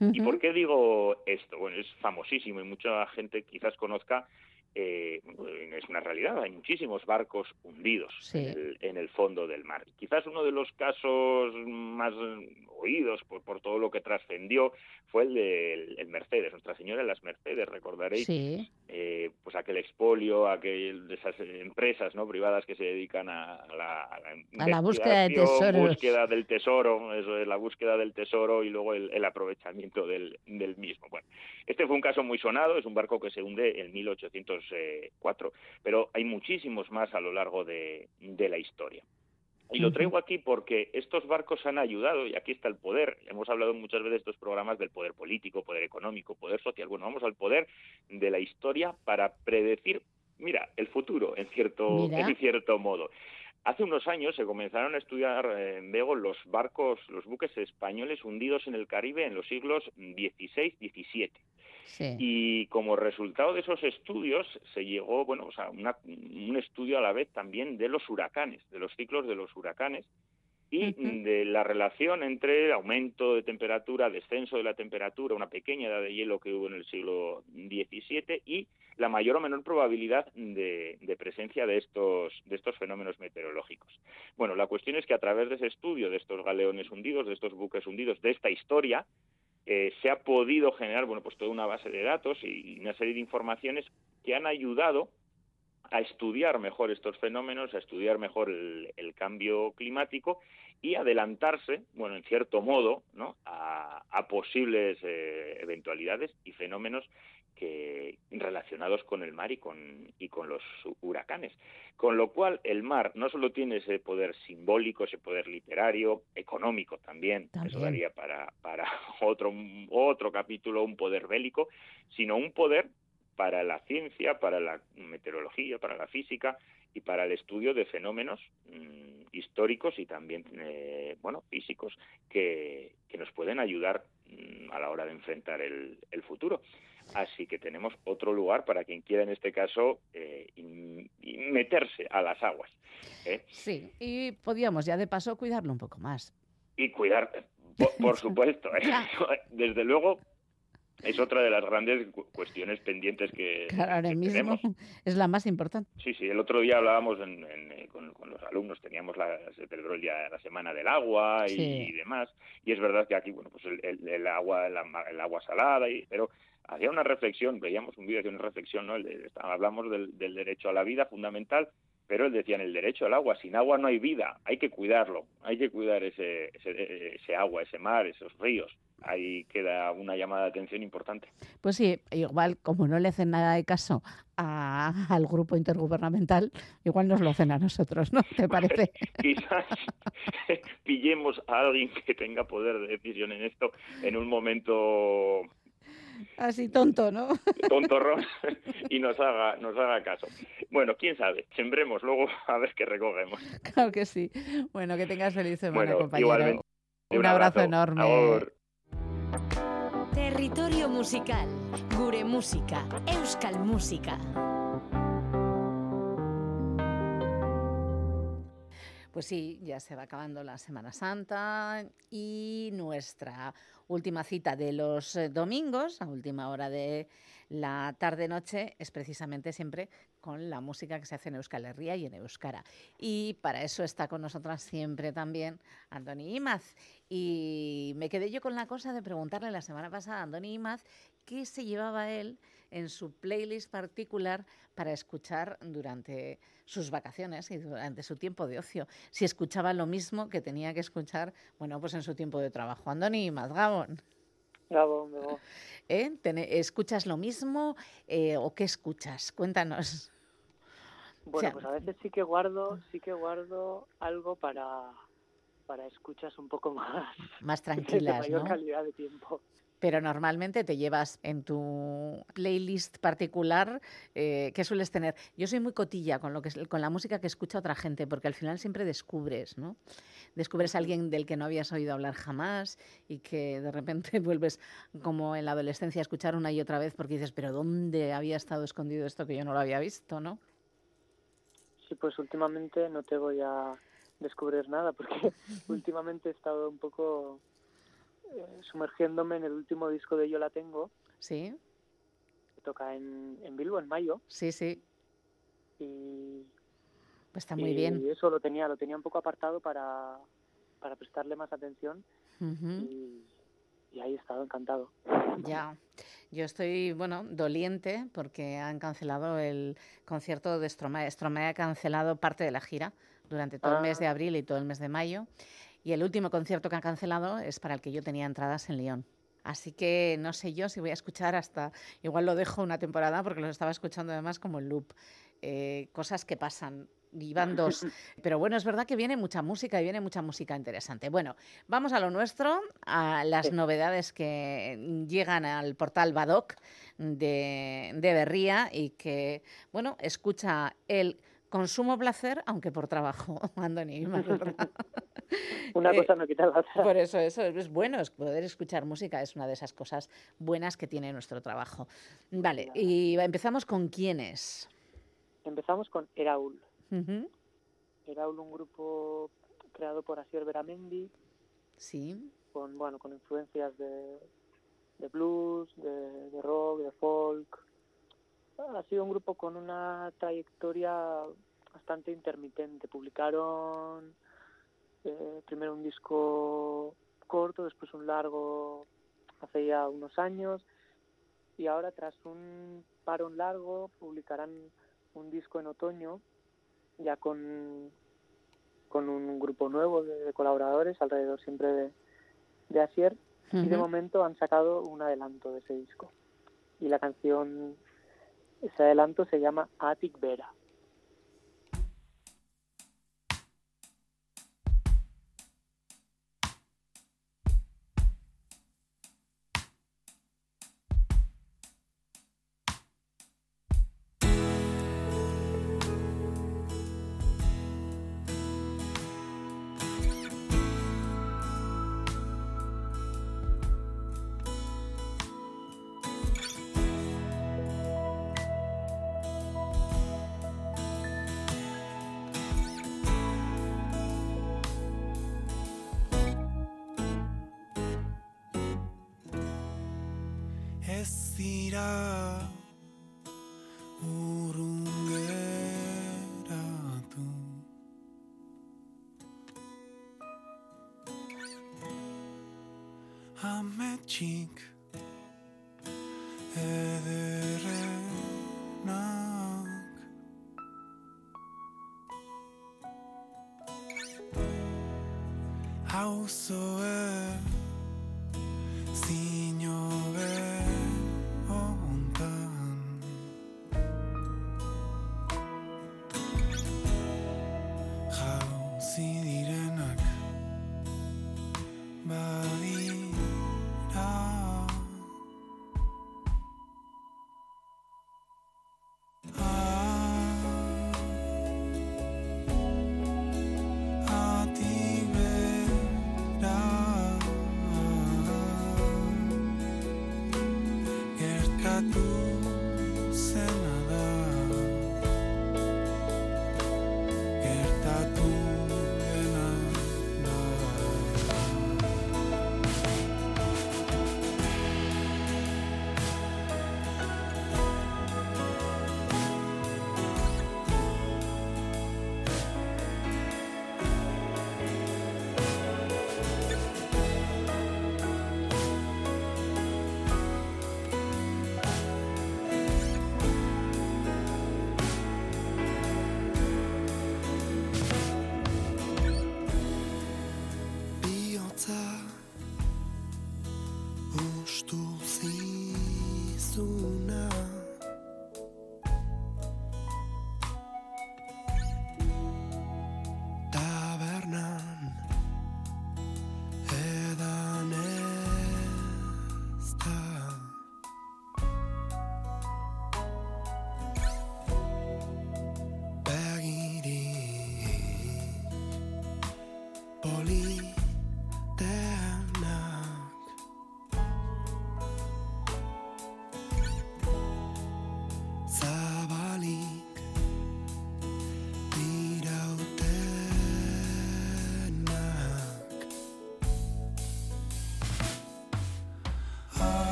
Uh -huh. ¿Y por qué digo esto? Bueno, es famosísimo y mucha gente quizás conozca eh, es una realidad, hay muchísimos barcos hundidos
sí.
en, el, en, el, fondo del mar. Quizás uno de los casos más oídos por, por todo lo que trascendió fue el de el Mercedes, Nuestra Señora de las Mercedes, recordaréis,
sí.
eh, pues aquel expolio, aquel de esas empresas no privadas que se dedican a la, a
la, a la búsqueda de tesoros.
búsqueda del tesoro, eso es la búsqueda del tesoro y luego el, el aprovechamiento del, del mismo. Bueno, este fue un caso muy sonado, es un barco que se hunde en 1804, pero hay muchísimos más a lo largo de, de la historia. Y lo traigo aquí porque estos barcos han ayudado, y aquí está el poder. Hemos hablado muchas veces de estos programas del poder político, poder económico, poder social. Bueno, vamos al poder de la historia para predecir, mira, el futuro, en cierto, en cierto modo. Hace unos años se comenzaron a estudiar eh, en Bego los barcos, los buques españoles hundidos en el Caribe en los siglos XVI-XVII.
Sí.
Y como resultado de esos estudios se llegó, bueno, o sea, una, un estudio a la vez también de los huracanes, de los ciclos de los huracanes y uh -huh. de la relación entre aumento de temperatura, descenso de la temperatura, una pequeña edad de hielo que hubo en el siglo XVII y la mayor o menor probabilidad de, de, presencia de estos, de estos fenómenos meteorológicos. Bueno, la cuestión es que a través de ese estudio de estos galeones hundidos, de estos buques hundidos, de esta historia, eh, se ha podido generar bueno, pues toda una base de datos y una serie de informaciones que han ayudado a estudiar mejor estos fenómenos, a estudiar mejor el, cambio climático y adelantarse, bueno, en cierto modo, ¿no? a, a posibles eh, eventualidades y fenómenos que relacionados con el mar y con, y con los huracanes. Con lo cual, el mar no solo tiene ese poder simbólico, ese poder literario, económico también, también. eso daría para, para otro, otro capítulo, un poder bélico, sino un poder para la ciencia, para la meteorología, para la física y para el estudio de fenómenos mmm, históricos y también eh, bueno físicos que, que, nos pueden ayudar mmm, a la hora de enfrentar el, el, futuro. Así que tenemos otro lugar para quien quiera en este caso eh, in, in meterse a las aguas. ¿eh?
Sí, y podíamos ya de paso cuidarlo un poco más.
Y cuidar, por, por supuesto. ¿eh? Desde luego, es otra de las grandes cuestiones pendientes que,
claro, ahora
que
mismo
tenemos.
es la más importante.
Sí, sí, el otro día hablábamos en, en, eh, con, con, los alumnos, teníamos la, se celebró el día, la semana del agua y,
Sí.
y demás, y es verdad que aquí, bueno, pues el, el, el agua, la, el agua salada, y, pero hacía una reflexión, veíamos un vídeo de una reflexión, ¿no? Hablamos del, del derecho a la vida fundamental, pero él decía en el derecho al agua, sin agua no hay vida, hay que cuidarlo, hay que cuidar ese, ese, ese agua, ese mar, esos ríos. Ahí queda una llamada de atención importante.
Pues sí, igual como no le hacen nada de caso a- al grupo intergubernamental, igual nos lo hacen a nosotros, ¿no? ¿Te parece?
Quizás pillemos a alguien que tenga poder de decisión en esto en un momento
Así tonto, ¿no?
tontorrón y nos haga, nos haga caso. Bueno, quién sabe, sembremos luego a ver qué recogemos.
Claro que sí. Bueno, que tengas feliz semana,
Bueno,
compañero.
igualmente.
Un abrazo enorme.
Agur.
Territorio musical, gure música, euskal música.
Pues sí, ya se va acabando la Semana Santa y nuestra última cita de los eh, domingos, a última hora de la tarde-noche, es precisamente siempre con la música que se hace en Euskal Herria y en Euskara. Y para eso está con nosotras siempre también Andoni Imaz. Y me quedé yo con la cosa de preguntarle la semana pasada a Andoni Imaz qué se llevaba él en su playlist particular para escuchar durante sus vacaciones y durante su tiempo de ocio. Si escuchaba lo mismo que tenía que escuchar, bueno, pues en su tiempo de trabajo. Andoni Imaz, Gabón.
Gabón, Gabón.
¿Eh? ¿Escuchas lo mismo eh, o qué escuchas? Cuéntanos.
Bueno,
O sea,
pues a veces sí que guardo, sí que guardo algo para, para escuchas un poco más,
Más
de
tranquilas,
mayor
¿no?
calidad de tiempo.
Pero normalmente te llevas en tu playlist particular, eh, ¿qué sueles tener? Yo soy muy cotilla con, lo que, es- con la música que escucha otra gente, porque al final siempre descubres, ¿no? Descubres a alguien del que no habías oído hablar jamás y que de repente vuelves, como en la adolescencia, a escuchar una y otra vez porque dices, pero ¿dónde había estado escondido esto que yo no lo había visto, no?
Sí, pues últimamente no te voy a descubrir nada porque últimamente he estado un poco eh, sumergiéndome en el último disco de Yo la tengo,
Sí,
que toca en, en Bilbo en mayo
sí, sí,
y,
pues está muy
y
bien.
eso lo tenía, lo tenía un poco apartado para, para prestarle más atención y, y ahí he estado encantado.
Ya, yo estoy, bueno, doliente porque han cancelado el concierto de Stromae. Stromae ha cancelado parte de la gira durante todo el mes de
Ah.
abril y todo el mes de mayo. Y el último concierto que han cancelado es para el que yo tenía entradas en Lyon. Así que no sé yo si voy a escuchar hasta, igual lo dejo una temporada porque los estaba escuchando además como en loop. Eh, cosas que pasan, y van dos. Pero bueno, es verdad que viene mucha música y viene mucha música interesante. Bueno, vamos a lo nuestro, a las novedades que llegan al portal Badoc de, de Berría y que, bueno, escucha el consumo placer, aunque por trabajo, Andoni.
Una
Eh,
cosa no quita la otra.
Por eso, eso es bueno, es poder escuchar música es una de esas cosas buenas que tiene nuestro trabajo. Vale, y empezamos con quiénes.
Empezamos con Eraul. Eraul, un grupo creado por Asier Beramendi,
Sí,
con bueno con influencias de, de blues, de, de rock, de folk, ha sido un grupo con una trayectoria bastante intermitente. Publicaron eh, primero un disco corto, después un largo hace ya unos años y ahora tras un parón largo publicarán un disco en otoño ya con, con un grupo nuevo de, de colaboradores alrededor siempre de, de Asier y de momento han sacado un adelanto de ese disco y la canción ese adelanto se llama Attic Vera
dira urrun geratu Ametsik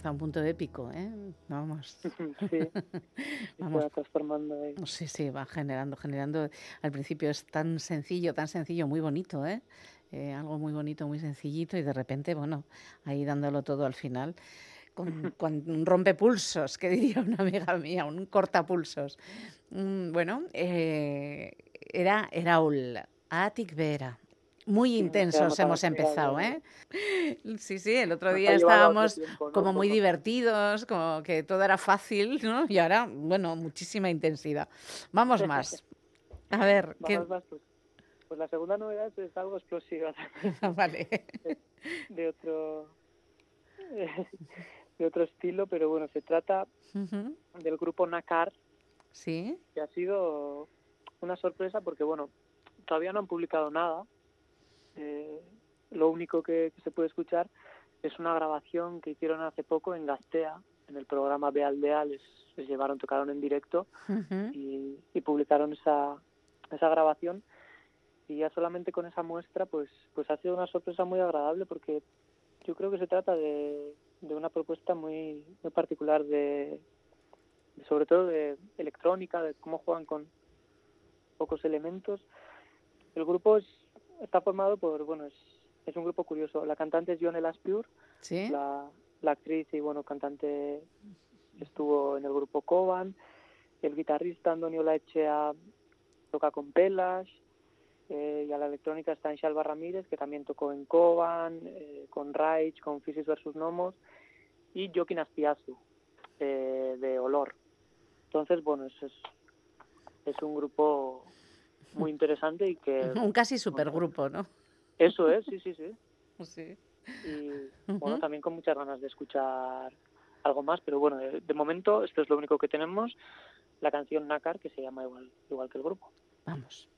hasta un punto épico, ¿eh? Vamos.
Sí,
Vamos.
se va transformando ahí.
Sí, sí, va generando, generando. Al principio es tan sencillo, tan sencillo, muy bonito, ¿eh? Eh, algo muy bonito, muy sencillito y de repente, bueno, ahí dándolo todo al final. Con, con un rompepulsos, que diría una amiga mía, un cortapulsos. Mm, bueno, eh, era, era Atik Vera. Muy intensos hemos empezado, ¿eh? Sí, sí, el otro día estábamos
tiempo, ¿no?
como muy divertidos, como que todo era fácil, ¿no? Y ahora, bueno, muchísima intensidad. Vamos más. A ver, ¿qué?
Vamos más, pues, pues la segunda novedad es algo explosiva.
vale.
de otro de otro estilo, pero bueno, se trata del grupo Nakar,
Sí.
que ha sido una sorpresa porque bueno, todavía no han publicado nada. Eh, lo único que, que se puede escuchar es una grabación que hicieron hace poco en Gastea, en el programa Bealdea, les, les llevaron, tocaron en directo y, y publicaron esa, esa grabación. Y ya solamente con esa muestra pues pues ha sido una sorpresa muy agradable porque yo creo que se trata de, de una propuesta muy muy particular de, de sobre todo de electrónica de cómo juegan con pocos elementos. El grupo es, está formado por bueno es, es un grupo curioso. La cantante es Yonel Aspure
Sí.
la, la actriz y bueno cantante estuvo en el grupo Coban. El guitarrista Antonio Laechea toca con Pelas eh, y a la electrónica está Shalva Ramírez que también tocó en Coban eh, con Rage con Physis versus Nomos y Joaquín Aspiazu eh, de Olor. Entonces bueno es, es es un grupo muy interesante y que
Un casi supergrupo, ¿no?
eso es sí sí sí
Sí.
y bueno, también con muchas ganas de escuchar algo más, pero bueno, de, de momento esto es lo único que tenemos, la canción Nakar, que se llama igual, igual que el grupo.
Vamos.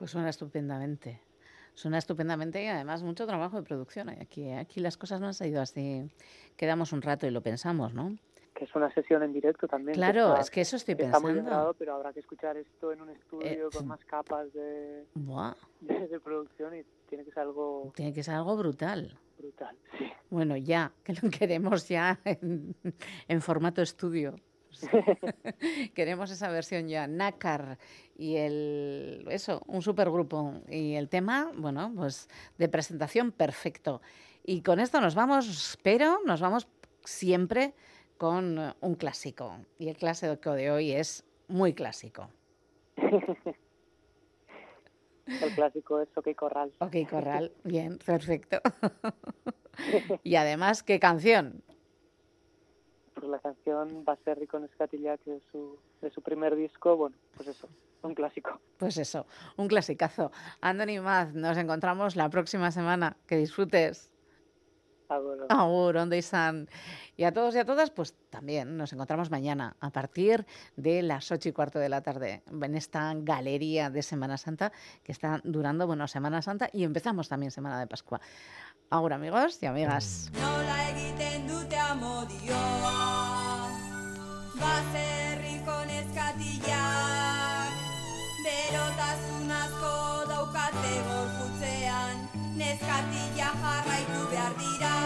Pues suena estupendamente. Suena estupendamente y además mucho trabajo de producción. Aquí, aquí las cosas no han salido así. Quedamos un rato y lo pensamos, ¿no?
Que es una sesión en directo también. que
Claro,
está-
es que eso estoy
Está muy
pensando.
grabado, pero habrá que escuchar esto en un estudio
Eh,
con más capas de,
Buah,
de, de producción y tiene que ser algo
tiene que ser algo brutal.
brutal. Sí.
Bueno, ya, que lo queremos ya en, en formato estudio. queremos esa versión ya. Nácar y el. Eso, un supergrupo. Y el tema, bueno, pues de presentación perfecto. Y con esto nos vamos, pero nos vamos siempre con un clásico. Y el clásico de hoy es muy clásico.
El clásico es OK Corral.
Ok, Corral, bien, perfecto. y además, ¿qué canción?
Pues la canción Baserri con Escatilla, que es su, de su primer disco, bueno, pues eso, un clásico.
Pues eso, un clasicazo. Anthony Maz, nos encontramos la próxima semana. Que disfrutes.
Agur.
Agur, Ondo izan. Y a todos y a todas, pues también nos encontramos mañana a partir de las ocho y cuarto de la tarde en esta galería de Semana Santa que está durando, bueno, Semana Santa y empezamos también Semana de Pascua. Agur, amigos y amigas.
Nola egiten dute amodioa Baserriko neskatilak Berotasun asko daukate gorputzean Neskatila jarraitu behar dira